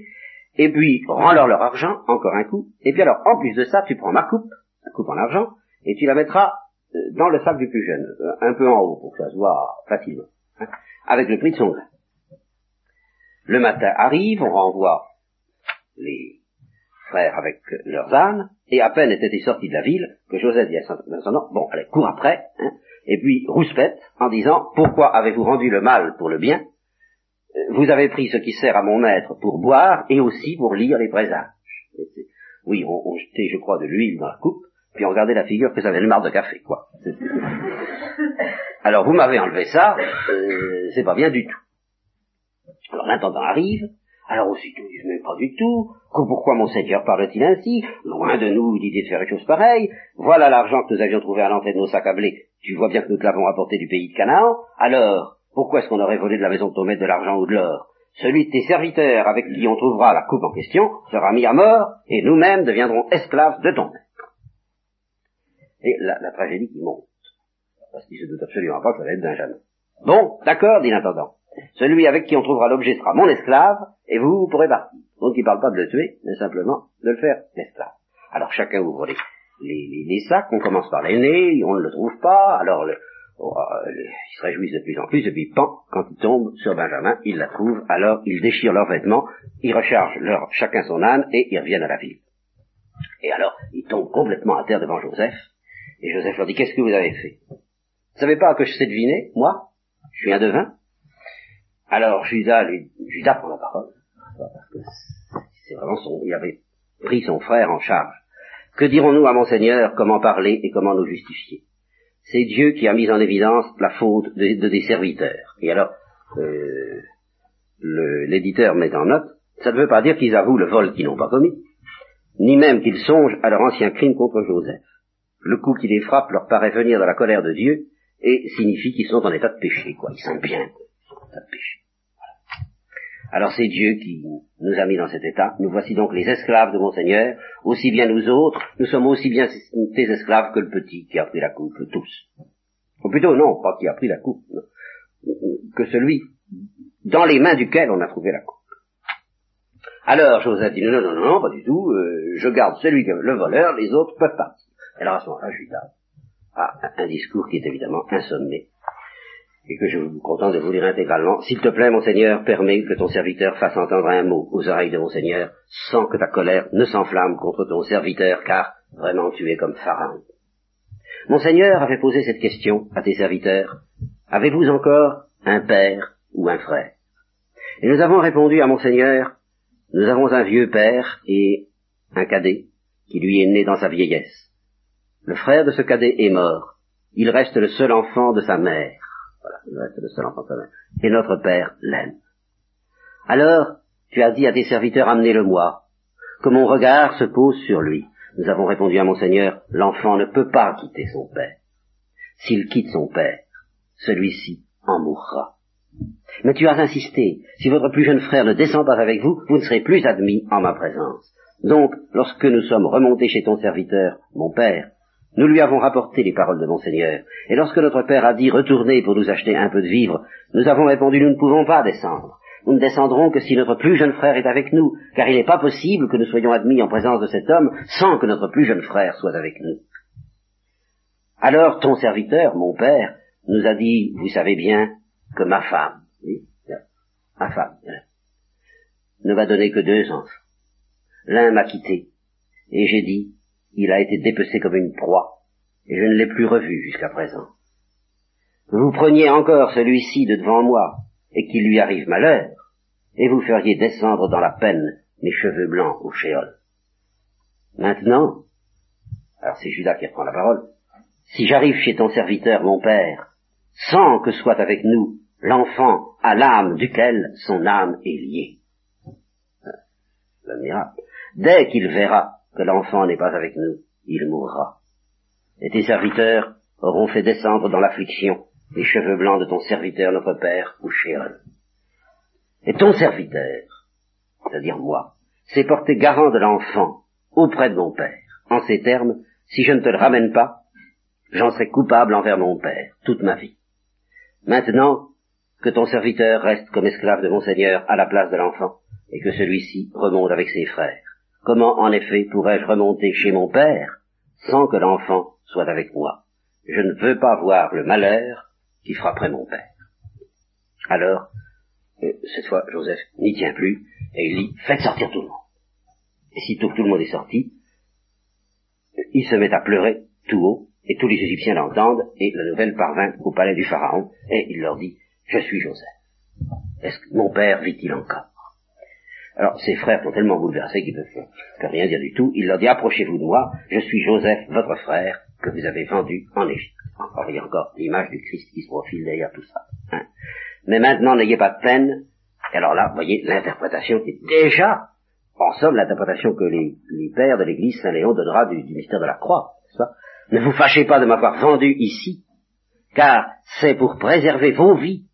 et puis rends-leur leur argent, encore un coup, et puis alors, en plus de ça, tu prends ma coupe, la coupe en argent, et tu la mettras dans le sac du plus jeune, un peu en haut, pour que ça se voit facilement, hein, avec le prix de son grain. Le matin arrive, on renvoie les frères avec leurs ânes, et à peine étaient-ils sortis de la ville, que Joseph dit à son nom, bon, allez, cours après, hein, et puis rouspète en disant, pourquoi avez-vous rendu le mal pour le bien? Vous avez pris ce qui sert à mon maître pour boire, et aussi pour lire les présages. Oui, on, jetait, je crois, de l'huile dans la coupe, puis on regardait la figure que ça avait une marre de café, quoi. Alors vous m'avez enlevé ça, euh, c'est pas bien du tout. Alors l'intendant arrive, alors aussitôt, ils disent, mais pas du tout. Pourquoi mon Seigneur parle-t-il ainsi? Loin de nous l'idée de faire une chose pareille. Voilà l'argent que nous avions trouvé à l'entrée de nos sacs à blé. Tu vois bien que nous te l'avons apporté du pays de Canaan. Alors, pourquoi est-ce qu'on aurait volé de la maison de ton maître de l'argent ou de l'or? Celui de tes serviteurs avec qui on trouvera la coupe en question sera mis à mort, et nous-mêmes deviendrons esclaves de ton maître. La, la tragédie qui monte. Parce qu'il se doute absolument pas que ça va être Benjamin. Bon, d'accord, dit l'intendant. Celui avec qui on trouvera l'objet sera mon esclave, et vous, vous pourrez partir. Donc il ne parle pas de le tuer, mais simplement de le faire esclave. Alors chacun ouvre les, les, les, sacs, on commence par l'aîné, on ne le trouve pas, alors le, oh, euh, ils se réjouissent de plus en plus, et puis pan, quand ils tombent sur Benjamin, ils la trouvent, alors ils déchirent leurs vêtements, ils rechargent leur, chacun son âne, et ils reviennent à la ville. Et alors, ils tombent complètement à terre devant Joseph, et Joseph leur dit, qu'est-ce que vous avez fait? Vous savez pas que je sais deviner, moi? Je suis un devin alors Judas, lui, Judas prend la parole, parce que c'est vraiment son, il avait pris son frère en charge. Que dirons-nous à mon Seigneur comment parler et comment nous justifier? C'est Dieu qui a mis en évidence la faute de, des serviteurs. Et alors, euh, l'éditeur met en note, ça ne veut pas dire qu'ils avouent le vol qu'ils n'ont pas commis, ni même qu'ils songent à leur ancien crime contre Joseph. Le coup qui les frappe leur paraît venir de la colère de Dieu et signifie qu'ils sont en état de péché, quoi. Ils sentent bien péché. Alors c'est Dieu qui nous a mis dans cet état. Nous voici donc les esclaves de mon Seigneur, aussi bien nous autres, nous sommes aussi bien des esclaves que le petit qui a pris la coupe, tous. Ou plutôt non, pas qui a pris la coupe, que celui dans les mains duquel on a trouvé la coupe. Alors Joseph dit non, non, non, non, pas du tout, euh, je garde celui que le voleur, les autres peuvent pas. Alors à ce moment-là, Judas a un discours qui est évidemment insommé et que je vous content de vous lire intégralement. S'il te plaît, mon Seigneur, permets que ton serviteur fasse entendre un mot aux oreilles de mon Seigneur, sans que ta colère ne s'enflamme contre ton serviteur, car vraiment tu es comme Pharaon. Mon Seigneur avait posé cette question à tes serviteurs. Avez-vous encore un père ou un frère? Et nous avons répondu à mon Seigneur, nous avons un vieux père et un cadet, qui lui est né dans sa vieillesse. Le frère de ce cadet est mort. Il reste le seul enfant de sa mère. Voilà, il reste le seul enfant de sa mère. Et notre père l'aime. Alors, tu as dit à tes serviteurs, amenez-le-moi, que mon regard se pose sur lui. Nous avons répondu à Monseigneur, l'enfant ne peut pas quitter son père. S'il quitte son père, celui-ci en mourra. Mais tu as insisté, si votre plus jeune frère ne descend pas avec vous, vous ne serez plus admis en ma présence. Donc, lorsque nous sommes remontés chez ton serviteur, mon père, nous lui avons rapporté les paroles de Monseigneur, et lorsque notre père a dit retournez pour nous acheter un peu de vivres, nous avons répondu nous ne pouvons pas descendre. Nous ne descendrons que si notre plus jeune frère est avec nous, car il n'est pas possible que nous soyons admis en présence de cet homme sans que notre plus jeune frère soit avec nous. Alors ton serviteur, mon père, nous a dit, vous savez bien, que ma femme, oui, ma femme, ne va donner que deux enfants. L'un m'a quitté, et j'ai dit, il a été dépecé comme une proie, et je ne l'ai plus revu jusqu'à présent. Vous preniez encore celui-ci de devant moi, et qu'il lui arrive malheur, et vous feriez descendre dans la peine mes cheveux blancs au shéol. Maintenant, alors c'est Judas qui reprend la parole, si j'arrive chez ton serviteur, mon père, sans que soit avec nous l'enfant à l'âme duquel son âme est liée. Le miracle. Dès qu'il verra que l'enfant n'est pas avec nous, il mourra. Et tes serviteurs auront fait descendre dans l'affliction les cheveux blancs de ton serviteur, notre Père, ou Shéol. Et ton serviteur, c'est-à-dire moi, s'est porté garant de l'enfant auprès de mon Père. En ces termes, si je ne te le ramène pas, j'en serai coupable envers mon Père toute ma vie. Maintenant, que ton serviteur reste comme esclave de mon Seigneur à la place de l'enfant, et que celui-ci remonte avec ses frères. Comment, en effet, pourrais-je remonter chez mon Père sans que l'enfant soit avec moi? Je ne veux pas voir le malheur qui frapperait mon Père. Alors, euh, cette fois, Joseph n'y tient plus, et il dit, faites sortir tout le monde. Et sitôt que tout le monde est sorti, il se met à pleurer tout haut, et tous les Égyptiens l'entendent, et la nouvelle parvint au palais du Pharaon, et il leur dit, je suis Joseph. Est-ce que mon père vit-il encore? Alors, ses frères sont tellement bouleversés qu'ils ne peuvent rien dire du tout. Il leur dit, approchez-vous de moi, je suis Joseph, votre frère, que vous avez vendu en Égypte. Encore, il y a encore l'image du Christ qui se profile derrière tout ça. Hein. Mais maintenant, n'ayez pas de peine. Et alors là, voyez, l'interprétation est déjà, en somme, l'interprétation que les, pères de l'Église Saint-Léon donnera du, mystère de la croix. Ne vous fâchez pas de m'avoir vendu ici, car c'est pour préserver vos vies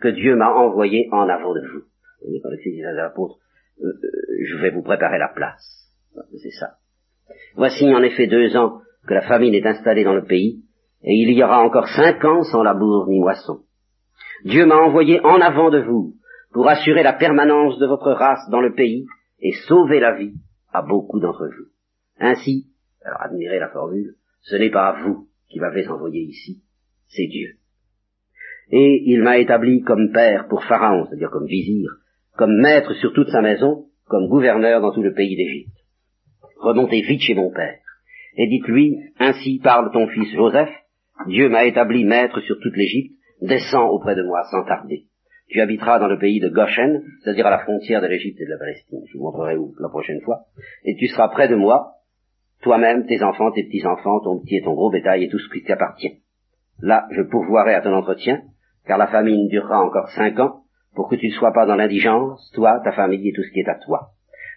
que Dieu m'a envoyé en avant de vous. Voyez, quand des apôtres, euh, euh, je vais vous préparer la place. C'est ça. Voici en effet deux ans que la famine est installée dans le pays, et il y aura encore cinq ans sans labour ni moisson. Dieu m'a envoyé en avant de vous pour assurer la permanence de votre race dans le pays et sauver la vie à beaucoup d'entre vous. Ainsi, alors admirez la formule, ce n'est pas vous qui m'avez envoyé ici, c'est Dieu. Et il m'a établi comme père pour Pharaon, c'est-à-dire comme vizir, comme maître sur toute sa maison, comme gouverneur dans tout le pays d'Égypte. Remontez vite chez mon père, et dites-lui, ainsi parle ton fils Joseph, Dieu m'a établi maître sur toute l'Égypte, descends auprès de moi sans tarder. Tu habiteras dans le pays de Goshen, c'est-à-dire à la frontière de l'Égypte et de la Palestine. Je vous montrerai où la prochaine fois. Et tu seras près de moi, toi-même, tes enfants, tes petits-enfants, ton petit et ton gros bétail et tout ce qui t'appartient. Là, je pourvoirai à ton entretien, car la famine durera encore cinq ans, pour que tu ne sois pas dans l'indigence, toi, ta famille et tout ce qui est à toi.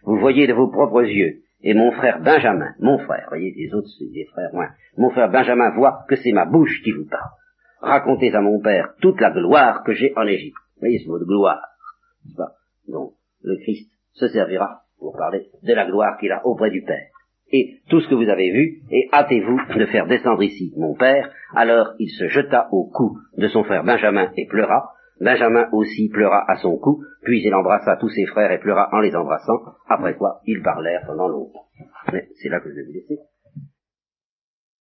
Vous voyez de vos propres yeux, et mon frère Benjamin, mon frère, voyez, les autres, c'est des frères moins, mon frère Benjamin voit que c'est ma bouche qui vous parle. Racontez à mon père toute la gloire que j'ai en Égypte. Voyez ce mot de gloire. Donc, le Christ se servira pour parler de la gloire qu'il a auprès du Père et tout ce que vous avez vu, et hâtez-vous de faire descendre ici mon père. Alors il se jeta au cou de son frère Benjamin et pleura. Benjamin aussi pleura à son cou, puis il embrassa tous ses frères et pleura en les embrassant, après quoi ils parlèrent pendant longtemps. Mais c'est là que je vais vous laisser.